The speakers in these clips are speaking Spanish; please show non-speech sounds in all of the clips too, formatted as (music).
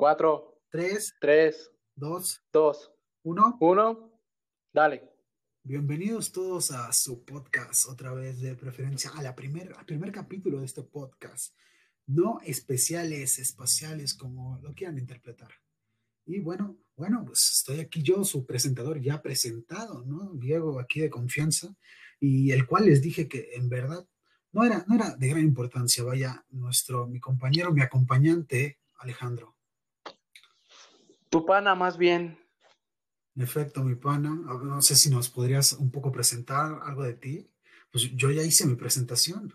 Cuatro. Tres. Tres. Dos. Dos. Uno. Uno. Dale. Bienvenidos todos a su podcast, otra vez de preferencia, a la primer, al primer capítulo de este podcast. No especiales, espaciales, como lo quieran interpretar. Y bueno, bueno, pues estoy aquí yo, su presentador ya presentado, ¿no? Diego, aquí de confianza, y el cual les dije que en verdad no era, no era de gran importancia, vaya, nuestro, mi compañero, mi acompañante, Alejandro. Tu pana, más bien. En efecto, mi pana, no sé si nos podrías un poco presentar algo de ti. Pues yo ya hice mi presentación.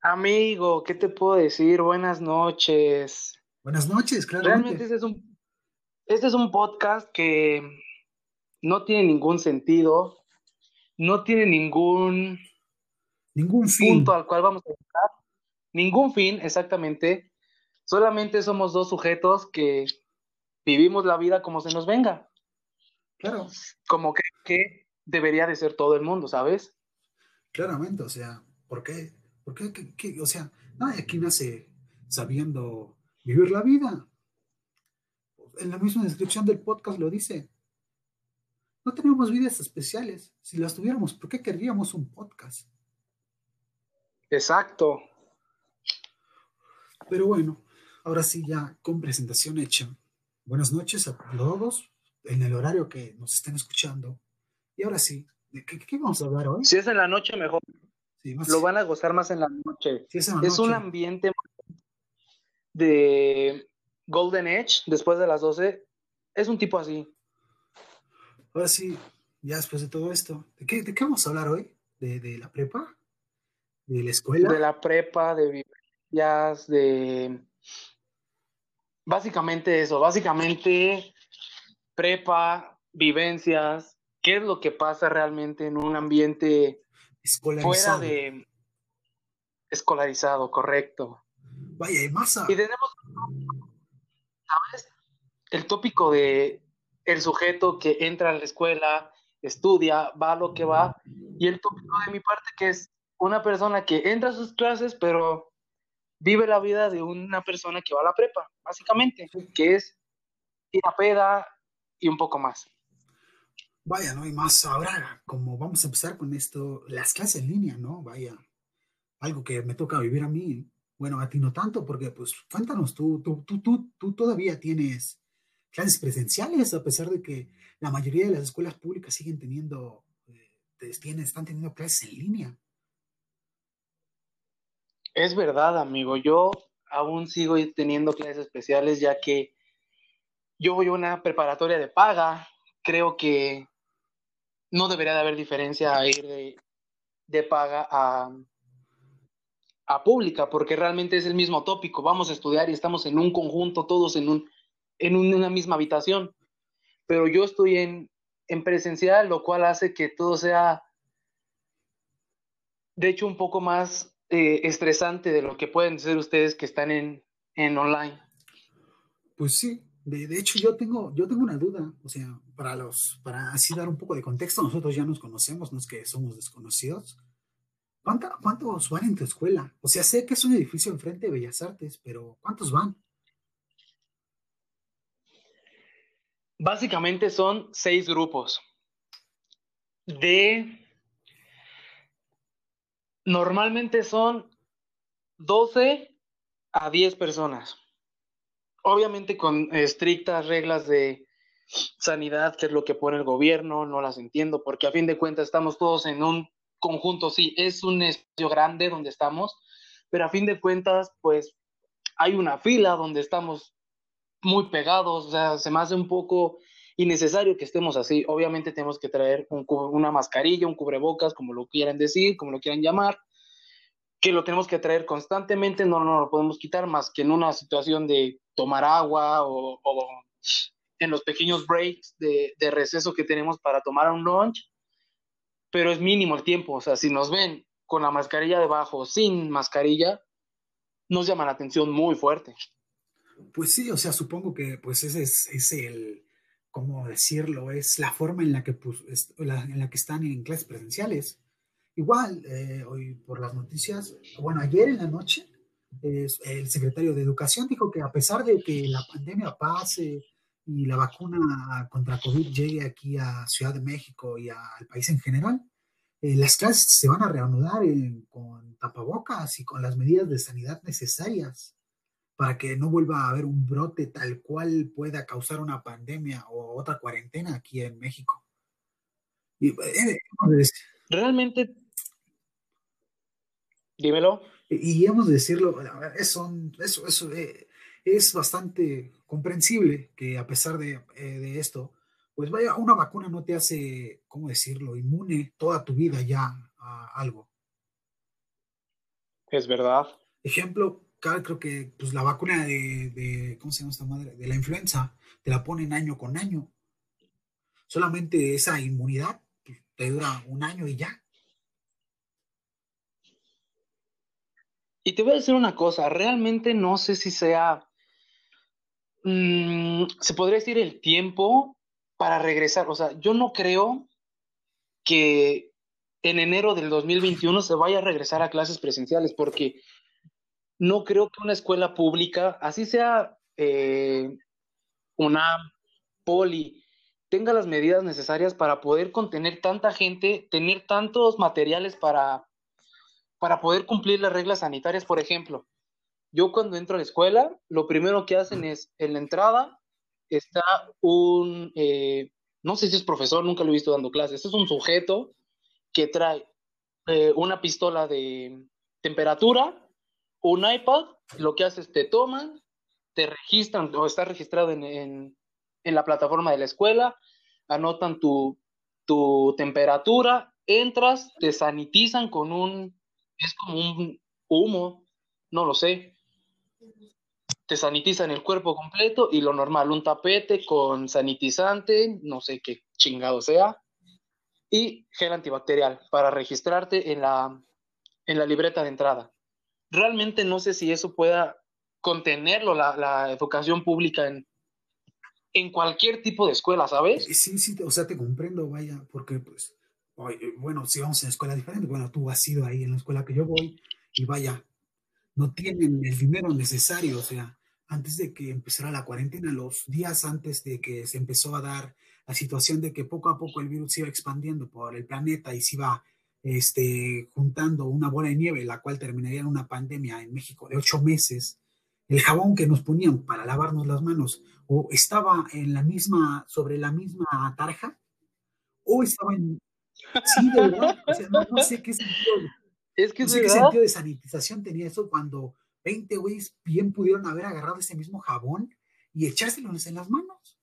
Amigo, ¿qué te puedo decir? Buenas noches. Buenas noches, claro. Realmente este es un, este es un podcast que no tiene ningún sentido, no tiene ningún, ningún fin. punto al cual vamos a llegar, ningún fin exactamente. Solamente somos dos sujetos que vivimos la vida como se nos venga. Claro. Como que, que debería de ser todo el mundo, ¿sabes? Claramente, o sea, ¿por qué? ¿Por qué? qué, o sea, nadie aquí nace sabiendo vivir la vida. En la misma descripción del podcast lo dice. No tenemos vidas especiales. Si las tuviéramos, ¿por qué querríamos un podcast? Exacto. Pero bueno, ahora sí, ya con presentación hecha. Buenas noches a todos en el horario que nos estén escuchando. Y ahora sí, ¿de qué, vamos a hablar hoy? Si es en la noche, mejor. Lo van a gozar más en la noche. es, un ambiente de Golden Edge, después de las 12. Es un tipo así. Ahora sí, ya después de todo esto, ¿de qué, de qué vamos a hablar hoy? ¿De, ¿De, la prepa? ¿De la escuela? De la prepa, de vivencias, de Básicamente eso, básicamente prepa, vivencias, qué es lo que pasa realmente en un ambiente fuera de escolarizado, correcto. Vaya, y masa. Y tenemos, ¿sabes? El tópico de el sujeto que entra a la escuela, estudia, va a lo que va, y el tópico de mi parte que es una persona que entra a sus clases, pero vive la vida de una persona que va a la prepa, básicamente, que es ir y un poco más. Vaya, no hay más. Ahora, como vamos a empezar con esto, las clases en línea, ¿no? Vaya, algo que me toca vivir a mí. Bueno, a ti no tanto, porque pues cuéntanos, tú, tú, tú, tú, tú todavía tienes clases presenciales, a pesar de que la mayoría de las escuelas públicas siguen teniendo, eh, están teniendo clases en línea. Es verdad, amigo. Yo aún sigo teniendo clases especiales ya que yo voy a una preparatoria de paga. Creo que no debería de haber diferencia a ir de, paga a, a pública, porque realmente es el mismo tópico. Vamos a estudiar y estamos en un conjunto, todos en, un, en una misma habitación. Pero yo estoy en, en presencial, lo cual hace que todo sea, de hecho, un poco más eh, estresante de lo que pueden ser ustedes que están en, en online. Pues sí, de, de, hecho yo tengo, yo tengo una duda, o sea, para los, para así dar un poco de contexto, nosotros ya nos conocemos, no es que somos desconocidos. ¿Cuántos van en tu escuela? O sea, sé que es un edificio enfrente de Bellas Artes, pero ¿cuántos van? Básicamente son seis grupos de Normalmente son 12 a 10 personas. Obviamente con estrictas reglas de sanidad, que es lo que pone el gobierno, no las entiendo, porque a fin de cuentas estamos todos en un conjunto, sí, es un espacio grande donde estamos, pero a fin de cuentas, pues hay una fila donde estamos muy pegados, o sea, se me hace un poco innecesario que estemos así. Obviamente tenemos que traer una mascarilla, un cubrebocas, como lo quieran decir, como lo quieran llamar, que lo tenemos que traer constantemente, no, no lo podemos quitar más que en una situación de tomar agua o, en los pequeños breaks de, de, receso que tenemos para tomar un lunch, pero es mínimo el tiempo, o sea, si nos ven con la mascarilla debajo, sin mascarilla, nos llama la atención muy fuerte. Pues sí, o sea, supongo que pues ese es, es el, ¿cómo decirlo? Es la forma en la que, están en clases presenciales. Igual, eh, hoy por las noticias, bueno, ayer en la noche, el secretario de Educación dijo que a pesar de que la pandemia pase y la vacuna contra COVID llegue aquí a Ciudad de México y al país en general, eh, las clases se van a reanudar con tapabocas y con las medidas de sanidad necesarias para que no vuelva a haber un brote tal cual pueda causar una pandemia o otra cuarentena aquí en México. Y, eh, Realmente, dímelo. Y, hemos de decirlo, eso, eso, eso eh, es bastante comprensible que a pesar de, de esto, pues vaya, una vacuna no te hace, ¿cómo decirlo?, inmune toda tu vida ya a algo. Es verdad. Ejemplo, creo que pues, la vacuna de, ¿cómo se llama esta madre? De la influenza, te la ponen año con año. Solamente esa inmunidad pues, te dura un año y ya. Y te voy a decir una cosa, realmente no sé si sea, mm, se podría decir el tiempo para regresar. O sea, yo no creo que en enero del 2021 se vaya a regresar a clases presenciales, porque no creo que una escuela pública, así sea eh, una poli, tenga las medidas necesarias para poder contener tanta gente, tener tantos materiales para, para poder cumplir las reglas sanitarias. Por ejemplo, yo cuando entro a la escuela, lo primero que hacen es en la entrada está un, eh, no sé si es profesor, nunca lo he visto dando clases, es un sujeto que trae eh, una pistola de temperatura, un iPad, lo que hace es te toman, te registran o está registrado en, la plataforma de la escuela, anotan tu, tu temperatura, entras, te sanitizan con un, es como un humo, no lo sé, te sanitizan el cuerpo completo y lo normal, un tapete con sanitizante, no sé qué chingado sea, y gel antibacterial para registrarte en la, en la libreta de entrada. Realmente no sé si eso pueda contenerlo la, la educación pública en, en cualquier tipo de escuela, ¿sabes? Sí, sí, o sea, te comprendo, vaya, porque pues, bueno, si vamos a escuela diferente, bueno, tú has ido ahí en la escuela que yo voy y vaya, no tienen el dinero necesario, o sea, antes de que empezara la cuarentena, los días antes de que se empezó a dar la situación de que poco a poco el virus se iba expandiendo por el planeta y se iba este, juntando una bola de nieve, la cual terminaría en una pandemia en México de ocho meses, el jabón que nos ponían para lavarnos las manos o estaba en la misma, sobre la misma tarja, o estaba en... Sí, de verdad, o sea, no sé qué sentido es que no sé qué sentido de sanitización tenía eso cuando 20 güeyes bien pudieron haber agarrado ese mismo jabón y echárselos en las manos.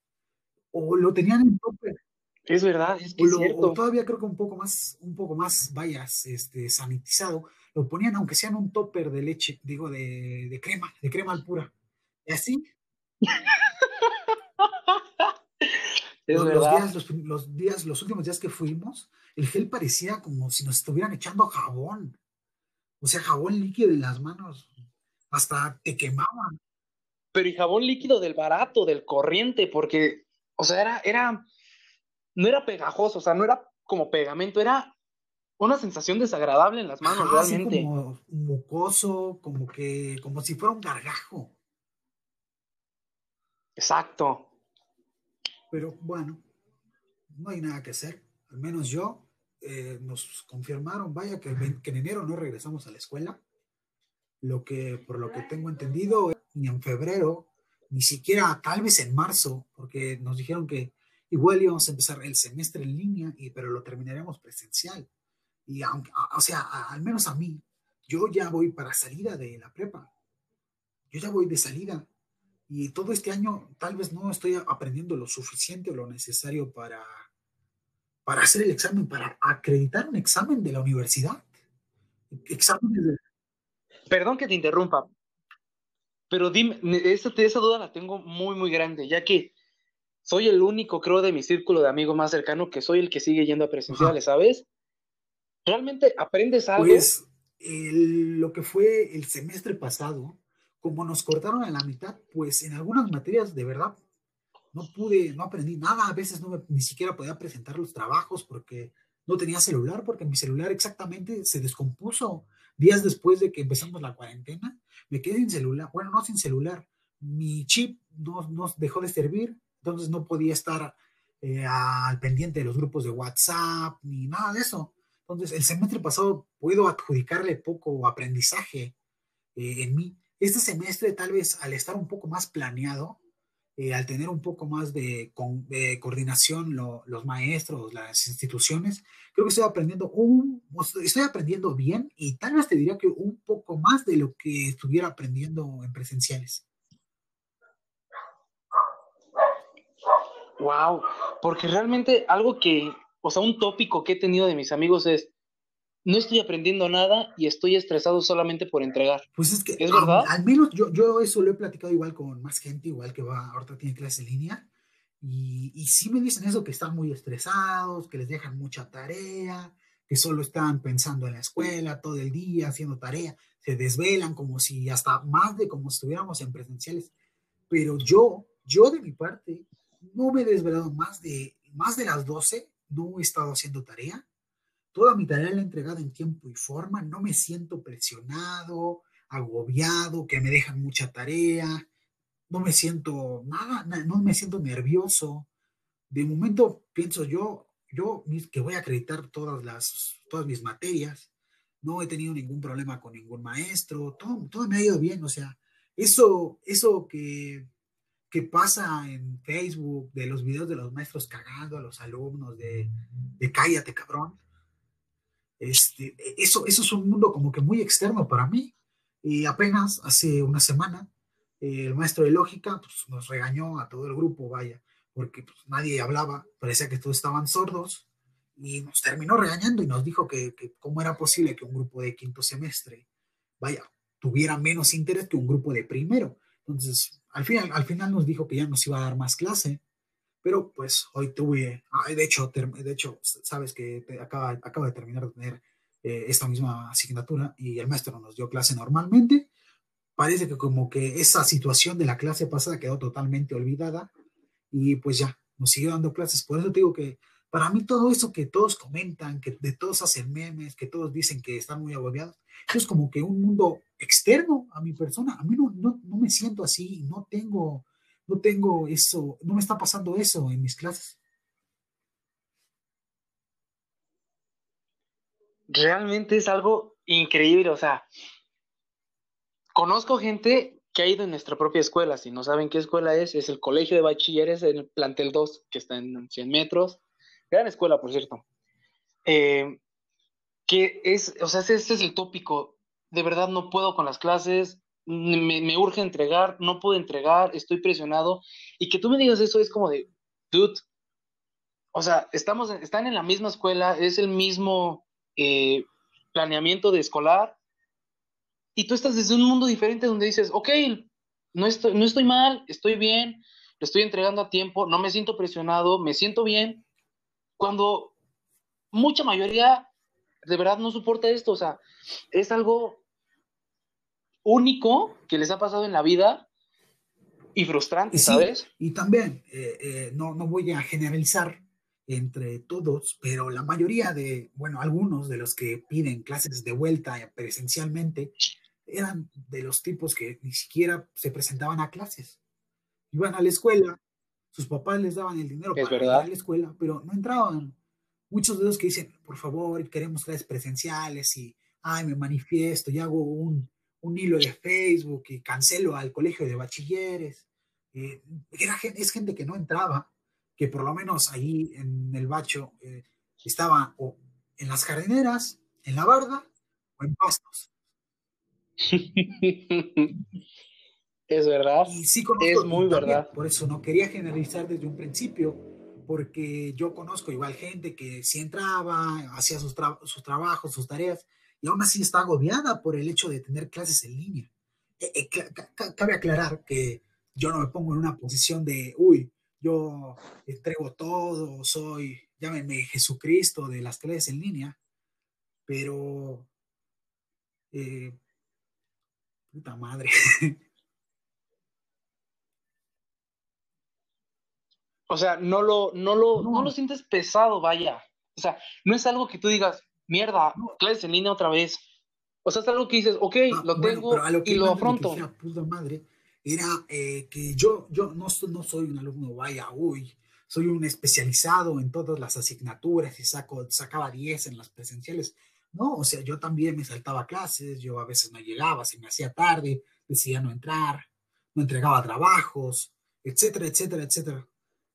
O lo tenían en topper. Es verdad, es que o, todavía creo que un poco más, un poco más, vayas, este, sanitizado, lo ponían aunque sean un topper de leche, digo, de, de crema, de crema al pura. Y así. (laughs) los, días, los, los, días, los últimos días que fuimos, el gel parecía como si nos estuvieran echando jabón. O sea, jabón líquido en las manos. Hasta te quemaban. Pero y jabón líquido del barato, del corriente, porque, o sea, era, era, no era pegajoso, o sea, no era como pegamento, era una sensación desagradable en las manos, realmente. como mucoso, como que, como si fuera un gargajo. Exacto. Pero bueno, no hay nada que hacer. Al menos yo eh, nos confirmaron, vaya, que, en enero no regresamos a la escuela. Lo que, por lo que tengo entendido, ni en febrero, ni siquiera tal vez en marzo, porque nos dijeron que igual íbamos a empezar el semestre en línea, y, pero lo terminaremos presencial. Y aunque, o sea, al menos a mí, yo ya voy para salida de la prepa. Yo ya voy de salida. Y todo este año tal vez no estoy aprendiendo lo suficiente o lo necesario para para hacer el examen, para acreditar un examen de la universidad. Examen Perdón que te interrumpa, pero dime, esa, esa duda la tengo muy, muy grande, ya que soy el único, creo, de mi círculo de amigos más cercano que soy el que sigue yendo a presenciales, ¿sabes? ¿Realmente aprendes algo? Pues lo que fue el semestre pasado, como nos cortaron a la mitad, pues en algunas materias de verdad no pude, no aprendí nada, a veces no ni siquiera podía presentar los trabajos porque no tenía celular, porque mi celular exactamente se descompuso días después de que empezamos la cuarentena, me quedé sin celular, bueno, no sin celular, mi chip no, no dejó de servir, entonces no podía estar eh, al pendiente de los grupos de WhatsApp ni nada de eso. Entonces, el semestre pasado puedo adjudicarle poco aprendizaje eh, en mí. Este semestre, tal vez al estar un poco más planeado, eh, al tener un poco más de, coordinación los maestros, las instituciones, creo que estoy aprendiendo un, estoy aprendiendo bien y tal vez te diría que un poco más de lo que estuviera aprendiendo en presenciales. Wow, porque realmente algo que, o sea, un tópico que he tenido de mis amigos es, no estoy aprendiendo nada y estoy estresado solamente por entregar. Pues es que, ¿Es verdad? Al, menos yo, yo eso lo he platicado igual con más gente, igual que va, ahorita tiene clase en línea, y, y sí me dicen eso, que están muy estresados, que les dejan mucha tarea, que solo están pensando en la escuela todo el día, haciendo tarea, se desvelan como si hasta más de como si estuviéramos en presenciales. Pero yo, yo de mi parte, no me he desvelado más de, más de las 12, no he estado haciendo tarea. Toda mi tarea la he entregado en tiempo y forma, no me siento presionado, agobiado, que me dejan mucha tarea, no me siento nada, no me siento nervioso. De momento pienso yo, yo que voy a acreditar todas las, todas mis materias, no he tenido ningún problema con ningún maestro, todo, todo me ha ido bien, o sea, eso, eso que que pasa en Facebook de los videos de los maestros cagando a los alumnos de, de cállate cabrón. Este, eso, eso es un mundo como que muy externo para mí. Y apenas hace una semana, el maestro de lógica pues, nos regañó a todo el grupo, vaya, porque pues, nadie hablaba, parecía que todos estaban sordos, y nos terminó regañando y nos dijo que, que cómo era posible que un grupo de quinto semestre, vaya, tuviera menos interés que un grupo de primero. Entonces, al final, al final nos dijo que ya nos iba a dar más clase, pero pues hoy tuve, de hecho, de hecho sabes que acaba, acaba de terminar de tener eh, esta misma asignatura y el maestro nos dio clase normalmente. Parece que como que esa situación de la clase pasada quedó totalmente olvidada y pues ya, nos siguió dando clases. Por eso te digo que para mí todo eso que todos comentan, que de todos hacen memes, que todos dicen que están muy agobiados, es como que un mundo externo a mi persona. A mí no, no, me siento así, no tengo, no tengo eso, no me está pasando eso en mis clases. Realmente es algo increíble, o sea, conozco gente que ha ido en nuestra propia escuela, si no saben qué escuela es, es el Colegio de Bachilleres en el plantel 2, que está en 100 metros, gran escuela, por cierto. Eh, que es, o sea, este es el tópico. De verdad no puedo con las clases, me, urge entregar, no puedo entregar, estoy presionado. Y que tú me digas eso es como de, dude, o sea, estamos, están en la misma escuela, es el mismo eh, planeamiento de escolar, y tú estás desde un mundo diferente donde dices, ok, no estoy, no estoy mal, estoy bien, lo estoy entregando a tiempo, no me siento presionado, me siento bien, cuando mucha mayoría de verdad no soporta esto, o sea, es algo único que les ha pasado en la vida y frustrante, ¿sabes? Y también, eh, eh, no, no voy a generalizar entre todos, pero la mayoría de, bueno, algunos de los que piden clases de vuelta presencialmente eran de los tipos que ni siquiera se presentaban a clases. Iban a la escuela, sus papás les daban el dinero para ir a la escuela, pero no entraban muchos de los que dicen, por favor, queremos clases presenciales y, ay, me manifiesto y hago un, hilo de Facebook y cancelo al colegio de bachilleres. Eh, es gente que no entraba, que por lo menos ahí en el bacho eh, estaba o en las jardineras, en la barda o en pastos. (laughs) Es verdad. Y sí es muy verdad. Por eso no quería generalizar desde un principio, porque yo conozco igual gente que sí entraba, hacía sus, sus trabajos, sus tareas, y aún así está agobiada por el hecho de tener clases en línea. Eh, eh, cabe aclarar que yo no me pongo en una posición de, uy, yo entrego todo, soy, llámenme Jesucristo de las clases en línea, pero, eh, puta madre. (laughs) O sea, no lo, no lo, no. lo sientes pesado, vaya. O sea, no es algo que tú digas, mierda, clases en línea otra vez. O sea, es algo que dices, ok, ah, lo tengo y lo afronto. Que puta madre, era eh, que yo, yo no, no soy un alumno, vaya, uy, soy un especializado en todas las asignaturas y saco, sacaba 10 en las presenciales. No, o sea, yo también me saltaba clases, yo a veces no llegaba, se me hacía tarde, decía no entrar, no entregaba trabajos, etcétera, etcétera, etcétera.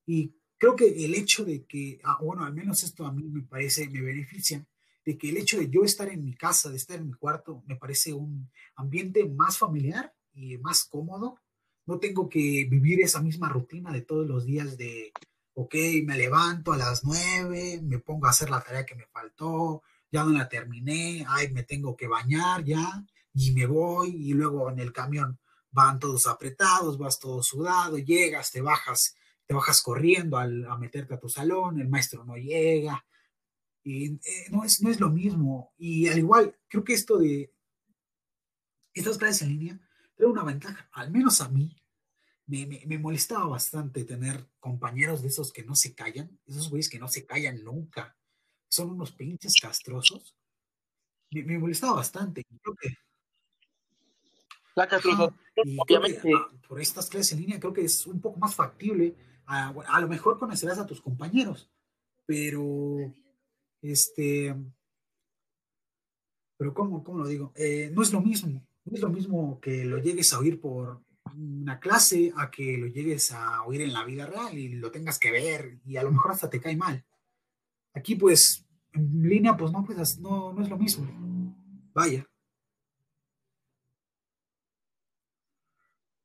Y creo que el hecho de que, ah, bueno, al menos esto a mí me parece, me beneficia, de que el hecho de yo estar en mi casa, de estar en mi cuarto, me parece un ambiente más familiar y más cómodo. No tengo que vivir esa misma rutina de todos los días de, ok, me levanto a las nueve, me pongo a hacer la tarea que me faltó, ya no la terminé, ay, me tengo que bañar ya, y me voy, y luego en el camión van todos apretados, vas todo sudado, llegas, te bajas, te bajas corriendo al, a meterte a tu salón, el maestro no llega, y eh, no, es, no es lo mismo. Y al igual, creo que esto de estas clases en línea trae una ventaja, al menos a mí, me, me, molestaba bastante tener compañeros de esos que no se callan, esos güeyes que no se callan nunca, son unos pinches castrosos. Me, me molestaba bastante. Creo que, la obviamente. Ah, por estas clases en línea creo que es un poco más factible. A, lo mejor conocerás a tus compañeros, pero este, pero ¿cómo, cómo lo digo? Eh, no es lo mismo, no es lo mismo que lo llegues a oír por una clase a que lo llegues a oír en la vida real y lo tengas que ver y a lo mejor hasta te cae mal. Aquí pues en línea pues no, pues, no, no es lo mismo. Vaya.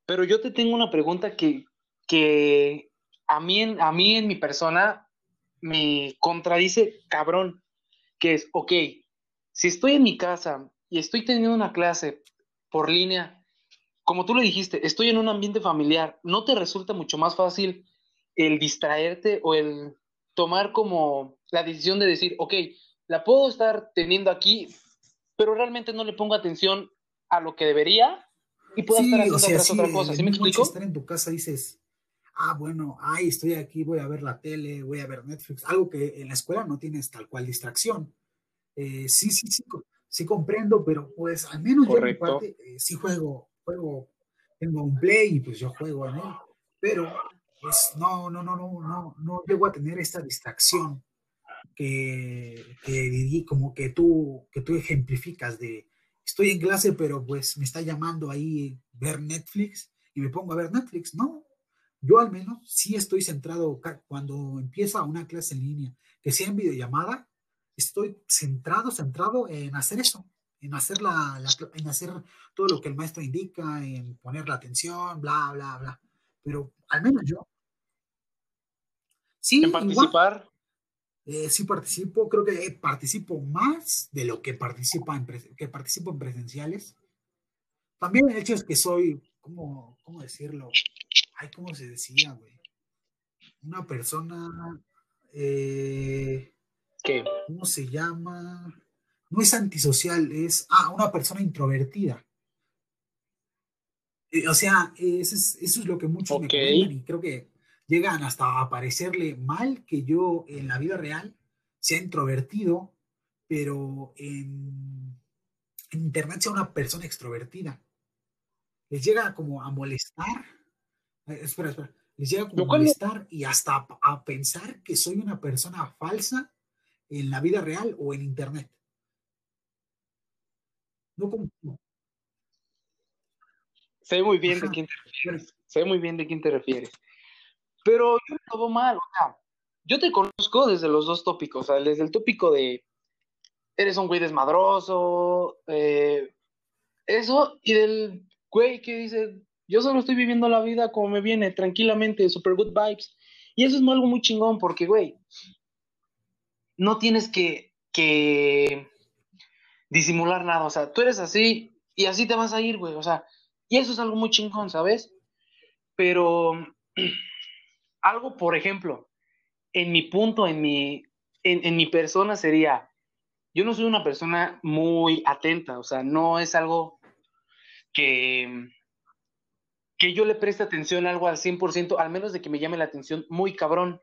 Pero yo te tengo una pregunta que, que a, mí, a mí en mi persona me contradice cabrón, que es, ok, si estoy en mi casa y estoy teniendo una clase por línea, como tú le dijiste, estoy en un ambiente familiar, ¿no te resulta mucho más fácil el distraerte o el tomar como la decisión de decir, ok, la puedo estar teniendo aquí, pero realmente no le pongo atención a lo que debería y puedo estar haciendo otra cosa. ¿Sí me explico? Estar en tu casa dices, ah, bueno, ay, estoy aquí, voy a ver la tele, voy a ver Netflix, algo que en la escuela no tienes tal cual distracción. Eh, sí, sí, sí, sí comprendo, pero pues al menos yo en mi parte eh, sí juego, juego, tengo un play y pues yo juego en él, pero pues no, no, no, no, no, no llego a tener esta distracción que, que como que tú, que tú ejemplificas de estoy en clase, pero pues me está llamando ahí ver Netflix y me pongo a ver Netflix. No, yo al menos sí estoy centrado cuando empieza una clase en línea, que sea en videollamada, estoy centrado, centrado en hacer eso, en hacer, la, en hacer todo lo que el maestro indica, en poner la atención, bla, bla, bla. Pero al menos yo. Sí, en participar. Eh, sí participo, creo que participo más de lo que, participa en que participo en presenciales. También el hecho es que soy, ¿cómo, cómo decirlo? Ay, ¿cómo se decía, güey? Una persona... Eh, ¿Qué? ¿Cómo se llama? No es antisocial, es... Ah, una persona introvertida. Eh, o sea, eso es, lo que muchos me comentan y creo que llegan hasta a parecerle mal que yo en la vida real sea introvertido, pero en, internet sea una persona extrovertida. Les llega como a molestar, espera, espera, les llega como a molestar y hasta a, pensar que soy una persona falsa en la vida real o en internet. No como... Sé muy bien de quién te refieres. Sé muy bien de quién te refieres. Pero yo no lo mal, o sea, yo te conozco desde los dos tópicos, o sea, desde el tópico de eres un güey desmadroso, eh, eso, y del güey que dice, yo solo estoy viviendo la vida como me viene, tranquilamente, super good vibes. Y eso es algo muy chingón, porque, güey, no tienes que, que disimular nada, o sea, tú eres así y así te vas a ir, güey, o sea, y eso es algo muy chingón, ¿sabes? Pero (clears throat) algo, por ejemplo, en mi punto, en mi, en, mi persona sería, yo no soy una persona muy atenta, o sea, no es algo que, que yo le preste atención a algo al 100%, al menos de que me llame la atención muy cabrón.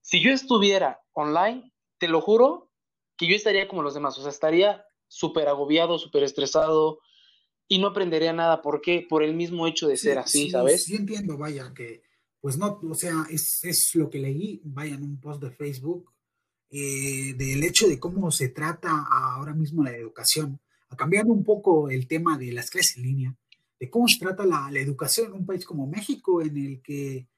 Si yo estuviera online, te lo juro que yo estaría como los demás, o sea, estaría súper agobiado, súper estresado y no aprendería nada. ¿Por qué? Por el mismo hecho de ser así, ¿sabes? Sí, entiendo, vaya, que pues no, o sea, es, es lo que leí, vaya, en un post de Facebook, eh, del hecho de cómo se trata ahora mismo la educación, a cambiando un poco el tema de las clases en línea, de cómo se trata la, educación en un país como México, en el que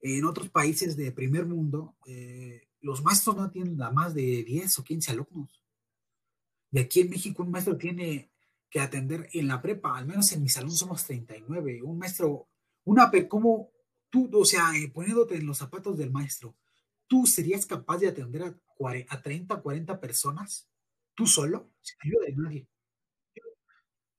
en otros países de primer mundo, eh, los maestros no tienen a más de 10 o 15 alumnos. Y aquí en México un maestro tiene que atender en la prepa, al menos en mi salón somos 39. Un maestro, una, ¿cómo tú, o sea, eh, poniéndote en los zapatos del maestro, tú serías capaz de atender a, a 30, 40 personas, tú solo, sin ayuda de nadie?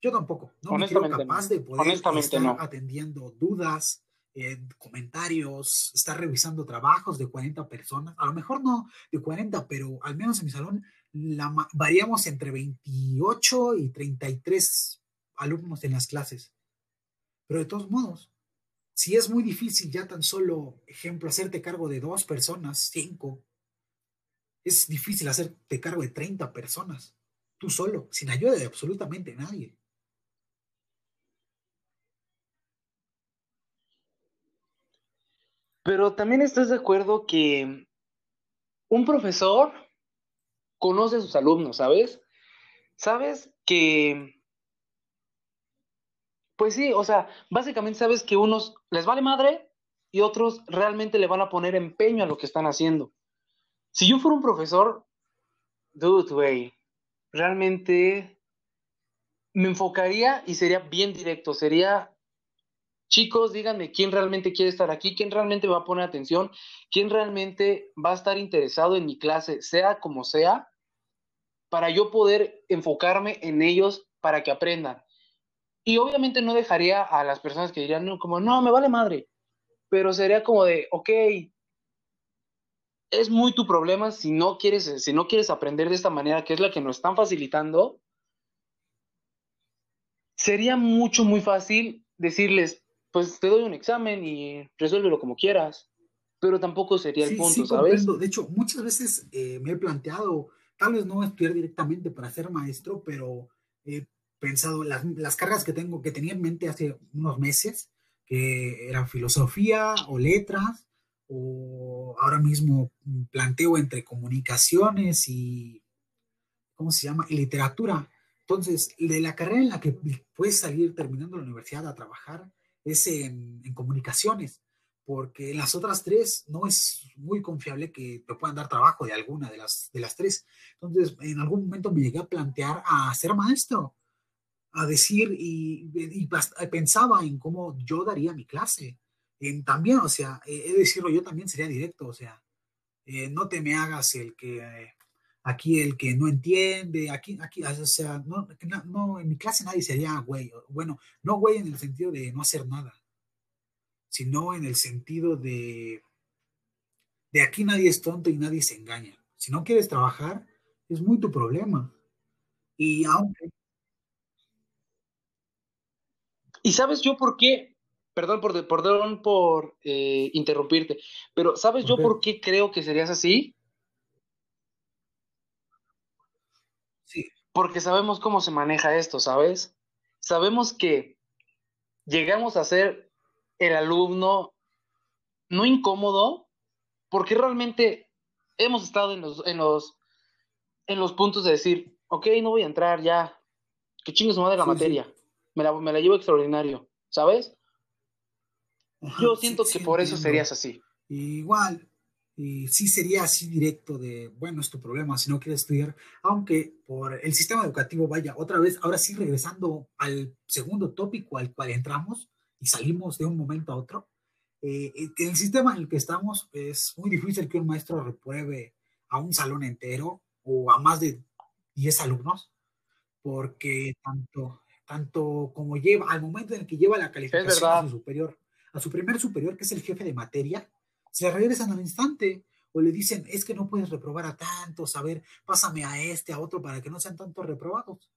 Yo, tampoco, no me creo capaz de poder estar atendiendo dudas, eh, comentarios, estar revisando trabajos de 40 personas, a lo mejor no de 40, pero al menos en mi salón la, variamos entre 28 y 33 alumnos en las clases. Pero de todos modos, si es muy difícil ya tan solo, ejemplo, hacerte cargo de dos personas, cinco, es difícil hacerte cargo de 30 personas, tú solo, sin ayuda de absolutamente nadie. Pero también estás de acuerdo que un profesor conoce a sus alumnos, ¿sabes? Sabes que, pues sí, o sea, básicamente sabes que unos les vale madre y otros realmente le van a poner empeño a lo que están haciendo. Si yo fuera un profesor, dude, güey, realmente me enfocaría y sería bien directo, sería Chicos, díganme quién realmente quiere estar aquí, quién realmente va a poner atención, quién realmente va a estar interesado en mi clase, sea como sea, para yo poder enfocarme en ellos para que aprendan. Y obviamente no dejaría a las personas que dirían, no, como, no, me vale madre, pero sería como de, ok, es muy tu problema si no quieres, si no quieres aprender de esta manera, que es la que nos están facilitando. Sería mucho, muy fácil decirles, pues te doy un examen y resuélvelo como quieras. Pero tampoco sería el punto, ¿sabes? De hecho, muchas veces eh, me he planteado, tal vez no estudiar directamente para ser maestro, pero he pensado las, las cargas que tengo, que tenía en mente hace unos meses, que eran filosofía o letras, o ahora mismo planteo entre comunicaciones y, ¿cómo se llama? Y literatura. Entonces, de la carrera en la que puedes salir terminando la universidad a trabajar, es en, comunicaciones, porque en las otras tres no es muy confiable que te puedan dar trabajo de alguna de las, de las tres. Entonces, en algún momento me llegué a plantear a ser maestro, a decir y, pensaba en cómo yo daría mi clase. En, también, o sea, he de decirlo, yo también sería directo, o sea, eh, no te me hagas el que aquí el que no entiende, aquí, aquí, o sea, no, no, en mi clase nadie sería güey, bueno, no güey en el sentido de no hacer nada, sino en el sentido de, de aquí nadie es tonto y nadie se engaña. Si no quieres trabajar, es muy tu problema. Y aunque... ¿Y sabes yo por qué? Perdón por, perdón por eh, interrumpirte, pero ¿sabes yo por qué creo que serías así? Porque sabemos cómo se maneja esto, ¿sabes? Sabemos que llegamos a ser el alumno no incómodo, porque realmente hemos estado en los, en los, en los puntos de decir, ok, no voy a entrar ya, que chingue su madre la materia, Me, la, me la llevo extraordinario, ¿sabes? Yo siento que por eso serías así. Igual, y sí sería así directo de, bueno, es tu problema si no quieres estudiar, aunque por el sistema educativo vaya otra vez, ahora sí regresando al segundo tópico al cual entramos y salimos de un momento a otro, eh, eh, el sistema en el que estamos es muy difícil que un maestro repruebe a un salón entero o a más de 10 alumnos, porque tanto, tanto como lleva, al momento en el que lleva la calificación a su superior, a su primer superior, que es el jefe de materia, se regresan al instante o le dicen, es que no puedes reprobar a tantos, a ver, pásame a este, a otro, para que no sean tantos reprobados.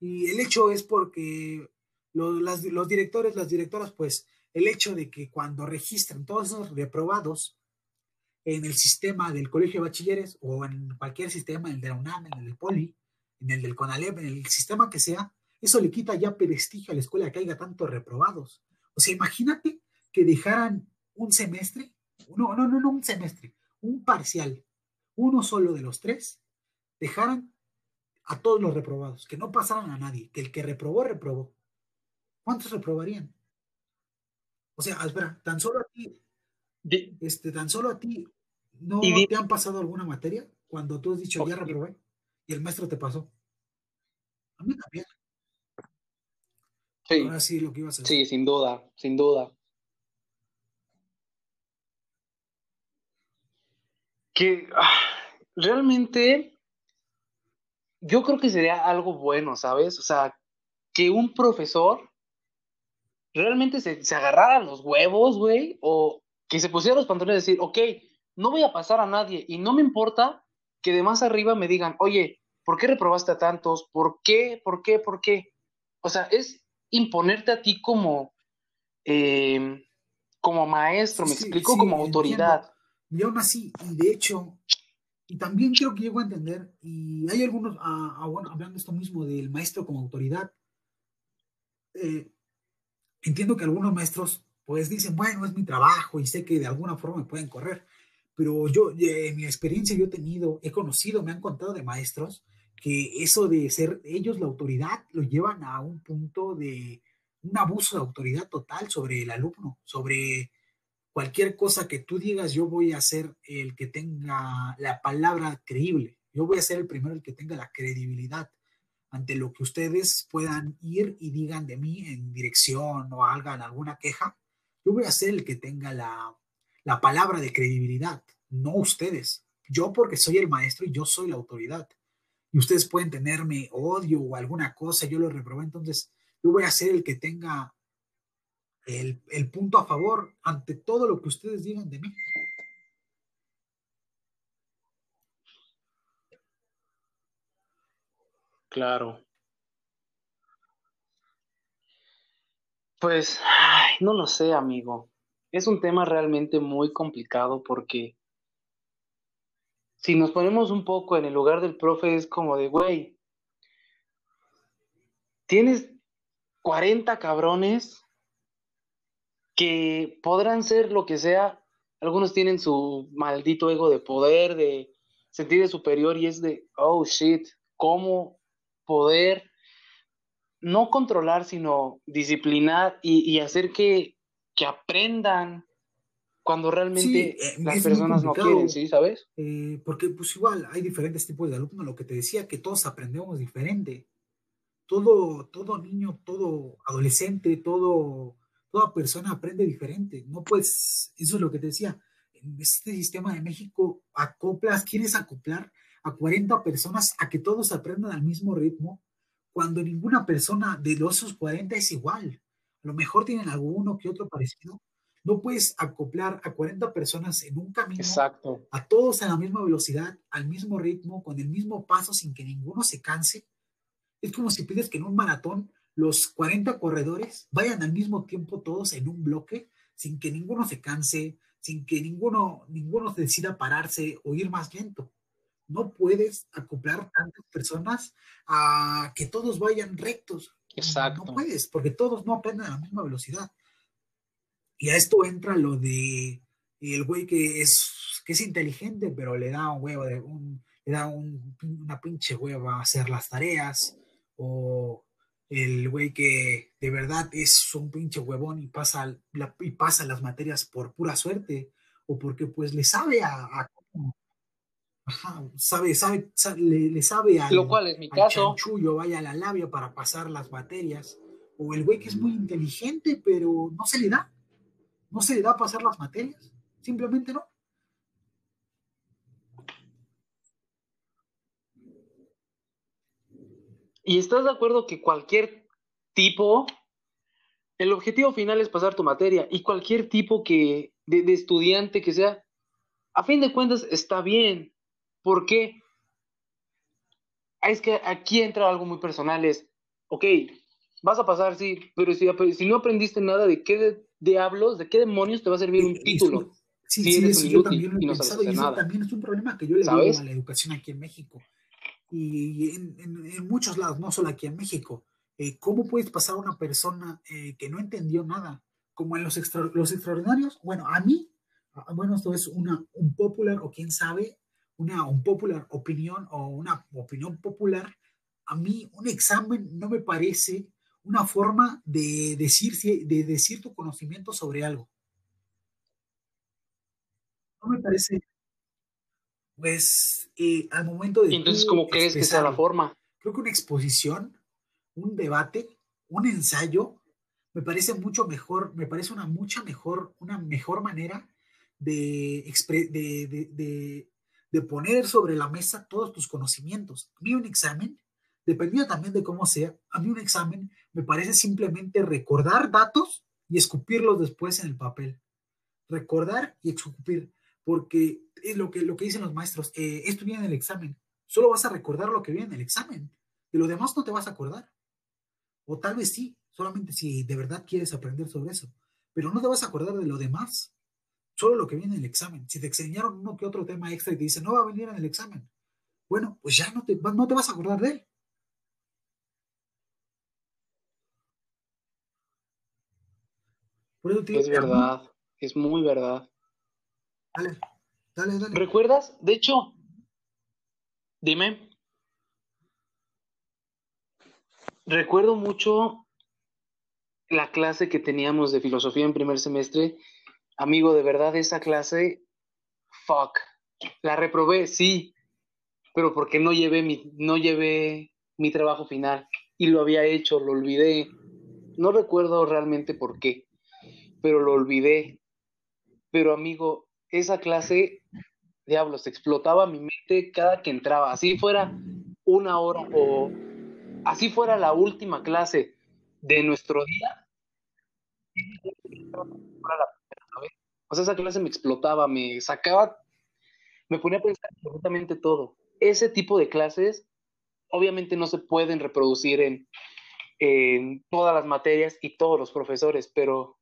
Y el hecho es porque los, los directores, las directoras, pues el hecho de que cuando registran todos esos reprobados en el sistema del colegio de bachilleres o en cualquier sistema, el de la UNAM, en el del POLI, en el del CONALEP, en el sistema que sea, eso le quita ya prestigio a la escuela que haya tantos reprobados. O sea, imagínate que dejaran un semestre, no, no, no, no un semestre, un parcial, uno solo de los tres, dejaran a todos los reprobados, que no pasaran a nadie, que el que reprobó, reprobó. ¿Cuántos reprobarían? O sea, espera, tan solo a ti, este, tan solo a ti, ¿no te han pasado alguna materia cuando tú has dicho ya reprobé y el maestro te pasó? A mí también. Sí. Ahora sí lo que ibas a decir. Sí, sin duda, sin duda. Que ah, realmente yo creo que sería algo bueno, ¿sabes? O sea, que un profesor realmente se, se agarrara los huevos, güey, o que se pusiera los pantalones y decir, ok, no voy a pasar a nadie y no me importa que de más arriba me digan, oye, ¿por qué reprobaste a tantos? ¿Por qué? ¿Por qué? ¿Por qué? O sea, es imponerte a ti como, eh, como maestro, me explico, como autoridad. Y aún así, y de hecho, y también creo que llego a entender, y hay algunos, ah, ah, bueno, hablando esto mismo del maestro como autoridad, eh, entiendo que algunos maestros pues dicen, bueno, es mi trabajo y sé que de alguna forma me pueden correr, pero yo, eh, en mi experiencia yo he tenido, he conocido, me han contado de maestros que eso de ser ellos la autoridad lo llevan a un punto de un abuso de autoridad total sobre el alumno, sobre cualquier cosa que tú digas, yo voy a ser el que tenga la palabra creíble, yo voy a ser el primero el que tenga la credibilidad ante lo que ustedes puedan ir y digan de mí en dirección o hagan alguna queja, yo voy a ser el que tenga la, la palabra de credibilidad, no ustedes. Yo porque soy el maestro y yo soy la autoridad. Y ustedes pueden tenerme odio o alguna cosa, yo lo reprobé, entonces yo voy a ser el que tenga el, punto a favor ante todo lo que ustedes digan de mí. Claro. Pues, no lo sé, amigo. Es un tema realmente muy complicado porque si nos ponemos un poco en el lugar del profe, es como de, güey, tienes 40 cabrones que podrán ser lo que sea. Algunos tienen su maldito ego de poder, de sentir superior y es de, oh shit, ¿cómo poder no controlar, sino disciplinar y, hacer que, que aprendan cuando realmente eh, las personas no quieren, ¿sí? ¿Sabes? Eh, porque pues igual hay diferentes tipos de alumnos, lo que te decía, que todos aprendemos diferente. Todo, todo niño, todo adolescente, todo, toda persona aprende diferente. No pues, eso es lo que te decía. En este sistema de México acoplas, quieres acoplar a 40 personas a que todos aprendan al mismo ritmo, cuando ninguna persona de los 40 es igual. A lo mejor tienen alguno que otro parecido, no puedes acoplar a 40 personas en un camino, Exacto. a todos a la misma velocidad, al mismo ritmo, con el mismo paso, sin que ninguno se canse. Es como si pides que en un maratón los 40 corredores vayan al mismo tiempo todos en un bloque, sin que ninguno se canse, sin que ninguno, ninguno decida pararse o ir más lento. No puedes acoplar tantas personas a que todos vayan rectos. Exacto. No puedes, porque todos no aprenden a la misma velocidad. Y a esto entra lo de el güey que es, que es inteligente, pero le da un huevo de un, le da una pinche hueva a hacer las tareas, o el güey que de verdad es un pinche huevón y pasa, y pasa las materias por pura suerte, o porque pues le sabe a, sabe, sabe, le, sabe al, Lo cual es mi caso. chanchullo, vaya a la labia para pasar las materias, o el güey que es muy inteligente, pero no se le da no se le da a pasar las materias, simplemente no. ¿Y estás de acuerdo que cualquier tipo, el objetivo final es pasar tu materia y cualquier tipo que, de, de estudiante que sea, a fin de cuentas está bien. ¿Por qué? Es que aquí entra algo muy personal, es, ok, vas a pasar, sí, pero si, si no aprendiste nada de qué diablos, de qué demonios te va a servir un título. Sí, sí, eso yo también lo he pensado y eso también es un problema que yo le veo a la educación aquí en México. Y en, muchos lados, no solo aquí en México. Eh, ¿Cómo puedes pasar a una persona eh, que no entendió nada? Como en los, los extraordinarios, bueno, a mí, bueno, esto es una, un popular o quién sabe, una un popular opinión o una opinión popular, a mí un examen no me parece una forma de decir, de decir tu conocimiento sobre algo. No me parece, pues, eh, al momento de... Entonces, ¿cómo crees que sea la forma? Creo que una exposición, un debate, un ensayo, me parece mucho mejor, me parece una mucha mejor, una mejor manera de, de, de, de poner sobre la mesa todos tus conocimientos. A mí un examen, dependiendo también de cómo sea, a mí un examen me parece simplemente recordar datos y escupirlos después en el papel. Recordar y escupir porque es lo que, lo que dicen los maestros, eh, esto viene en el examen, solo vas a recordar lo que viene en el examen, de lo demás no te vas a acordar. O tal vez sí, solamente si de verdad quieres aprender sobre eso, pero no te vas a acordar de lo demás, solo lo que viene en el examen. Si te enseñaron uno que otro tema extra y te dicen, no va a venir en el examen, bueno, pues ya no te, no te vas a acordar de él. es verdad, es muy verdad. Dale, dale, dale. ¿Recuerdas? De hecho, dime. Recuerdo mucho la clase que teníamos de filosofía en primer semestre. Amigo, de verdad, esa clase, fuck. La reprobé, sí, pero porque no llevé mi, no llevé mi trabajo final y lo había hecho, lo olvidé. No recuerdo realmente por qué, pero lo olvidé. Pero amigo, esa clase, diablos, explotaba mi mente cada que entraba, así fuera una hora o así fuera la última clase de nuestro día. O sea, esa clase me explotaba, me sacaba, me ponía a pensar absolutamente todo. Ese tipo de clases obviamente no se pueden reproducir en, en todas las materias y todos los profesores, pero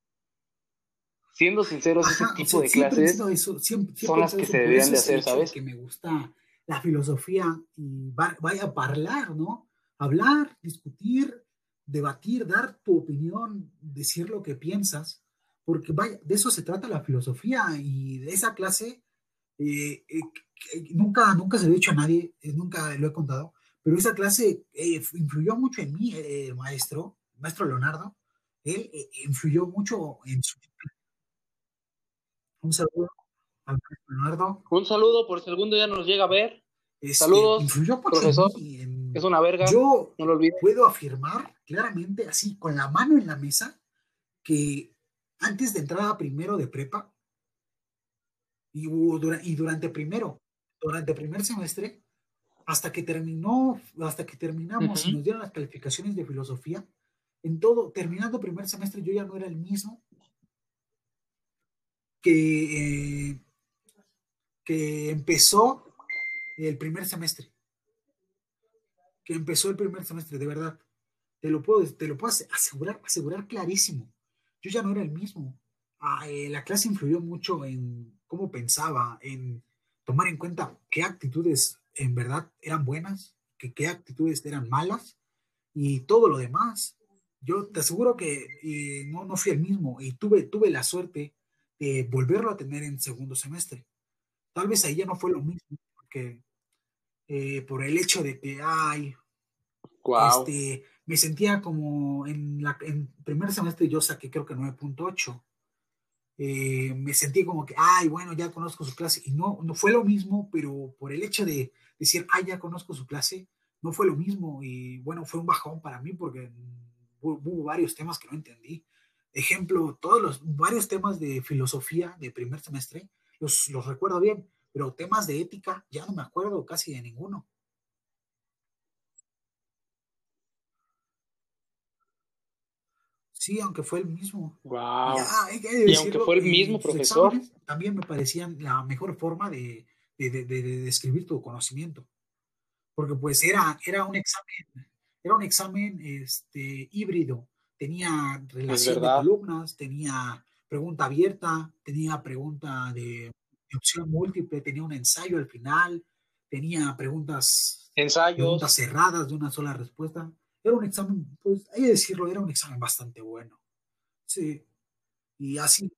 siendo sinceros, ese tipo de clases son las que se deberían de hacer, ¿sabes? Que me gusta la filosofía y vaya a hablar, ¿no? Hablar, discutir, debatir, dar tu opinión, decir lo que piensas, porque vaya, de eso se trata la filosofía y de esa clase eh, eh, nunca, nunca se lo he dicho a nadie, eh, nunca lo he contado, pero esa clase influyó mucho en mí, el maestro, maestro Leonardo, él influyó mucho en su un saludo al Leonardo. Un saludo por segundo ya nos llega a ver. Saludos, profesor. es una verga. Yo no lo puedo afirmar claramente, así con la mano en la mesa, que antes de entrar a primero de prepa y, y durante primero, durante primer semestre, hasta que terminó, hasta que terminamos y nos dieron las calificaciones de filosofía, en todo, terminando primer semestre, yo ya no era el mismo que, eh, que empezó el primer semestre. Que empezó el primer semestre, de verdad. Te lo puedo, te lo puedo asegurar, asegurar clarísimo. Yo ya no era el mismo. Ah, eh, la clase influyó mucho en cómo pensaba, en tomar en cuenta qué actitudes en verdad eran buenas, que qué actitudes eran malas y todo lo demás. Yo te aseguro que eh, no, no fui el mismo y tuve, tuve la suerte volverlo a tener en segundo semestre. Tal vez ahí ya no fue lo mismo, porque eh, por el hecho de que, ay, este, me sentía como en, la, en primer semestre yo saqué creo que 9.8. Eh, me sentí como que, ay, bueno, ya conozco su clase. Y no, no fue lo mismo, pero por el hecho de decir, ay, ya conozco su clase, no fue lo mismo. Y bueno, fue un bajón para mí porque hubo varios temas que no entendí ejemplo, todos los varios temas de filosofía de primer semestre, los, los recuerdo bien, pero temas de ética ya no me acuerdo casi de ninguno. Sí, aunque fue el mismo. Wow. y aunque fue el mismo profesor. También me parecían la mejor forma de, de, de, de, describir tu conocimiento. Porque pues era, era un examen, era un examen este, híbrido tenía relación de columnas, tenía pregunta abierta, tenía pregunta de, opción múltiple, tenía un ensayo al final, tenía preguntas, Ensayos. preguntas cerradas de una sola respuesta. Era un examen, pues hay que decirlo, era un examen bastante bueno. Sí. Y así,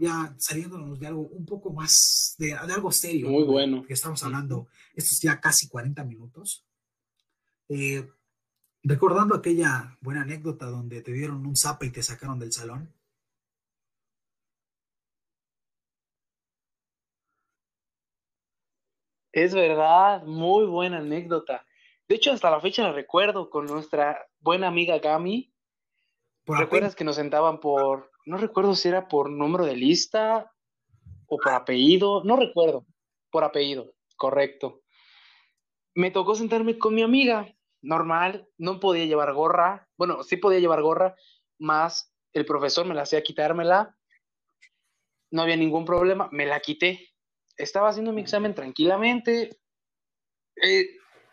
ya saliéndonos de algo un poco más, de, de algo serio. Muy ¿no? De- bueno. Que estamos hablando, estos ya casi 40 minutos. Eh, recordando aquella buena anécdota donde te dieron un zape y te sacaron del salón. Es verdad, muy buena anécdota. De hecho, hasta la fecha la recuerdo con nuestra buena amiga Gami. Por ¿Recuerdas que nos sentaban por, no recuerdo si era por número de lista o por apellido? No recuerdo, por apellido, correcto. Me tocó sentarme con mi amiga, normal, no podía llevar gorra. Bueno, sí podía llevar gorra, más el profesor me la hacía quitármela. No había ningún problema, me la quité. Estaba haciendo mi examen tranquilamente. eh,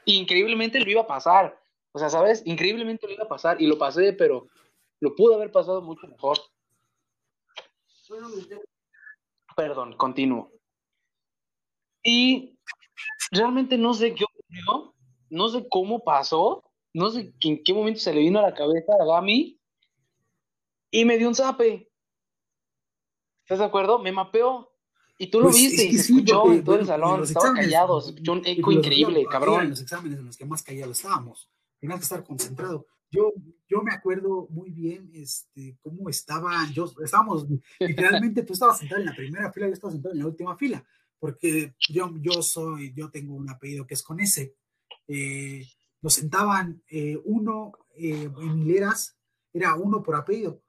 increíblemente lo iba a pasar. O sea, ¿sabes? Increíblemente lo iba a pasar y lo pasé, pero lo pudo haber pasado mucho mejor. Perdón, continúo. Y realmente no sé qué ocurrió, no sé cómo pasó, no sé en qué momento se le vino a la cabeza a Gami y me dio un zape. ¿Estás de acuerdo? Me mapeó. Y tú lo Pues, viste y se sí, escuchó porque, en todo el salón, estaba callado, se escuchó un eco increíble, cabrón. los exámenes en los que más callados estábamos. Tenías que estar concentrado. Yo, yo me acuerdo muy bien este, cómo estaban, yo, estábamos, literalmente tú estabas sentado en la primera fila, yo estaba sentado en la última fila, porque yo, yo soy, yo tengo un apellido que es con S. Eh, nos sentaban eh, uno eh, en hileras, era uno por apellido.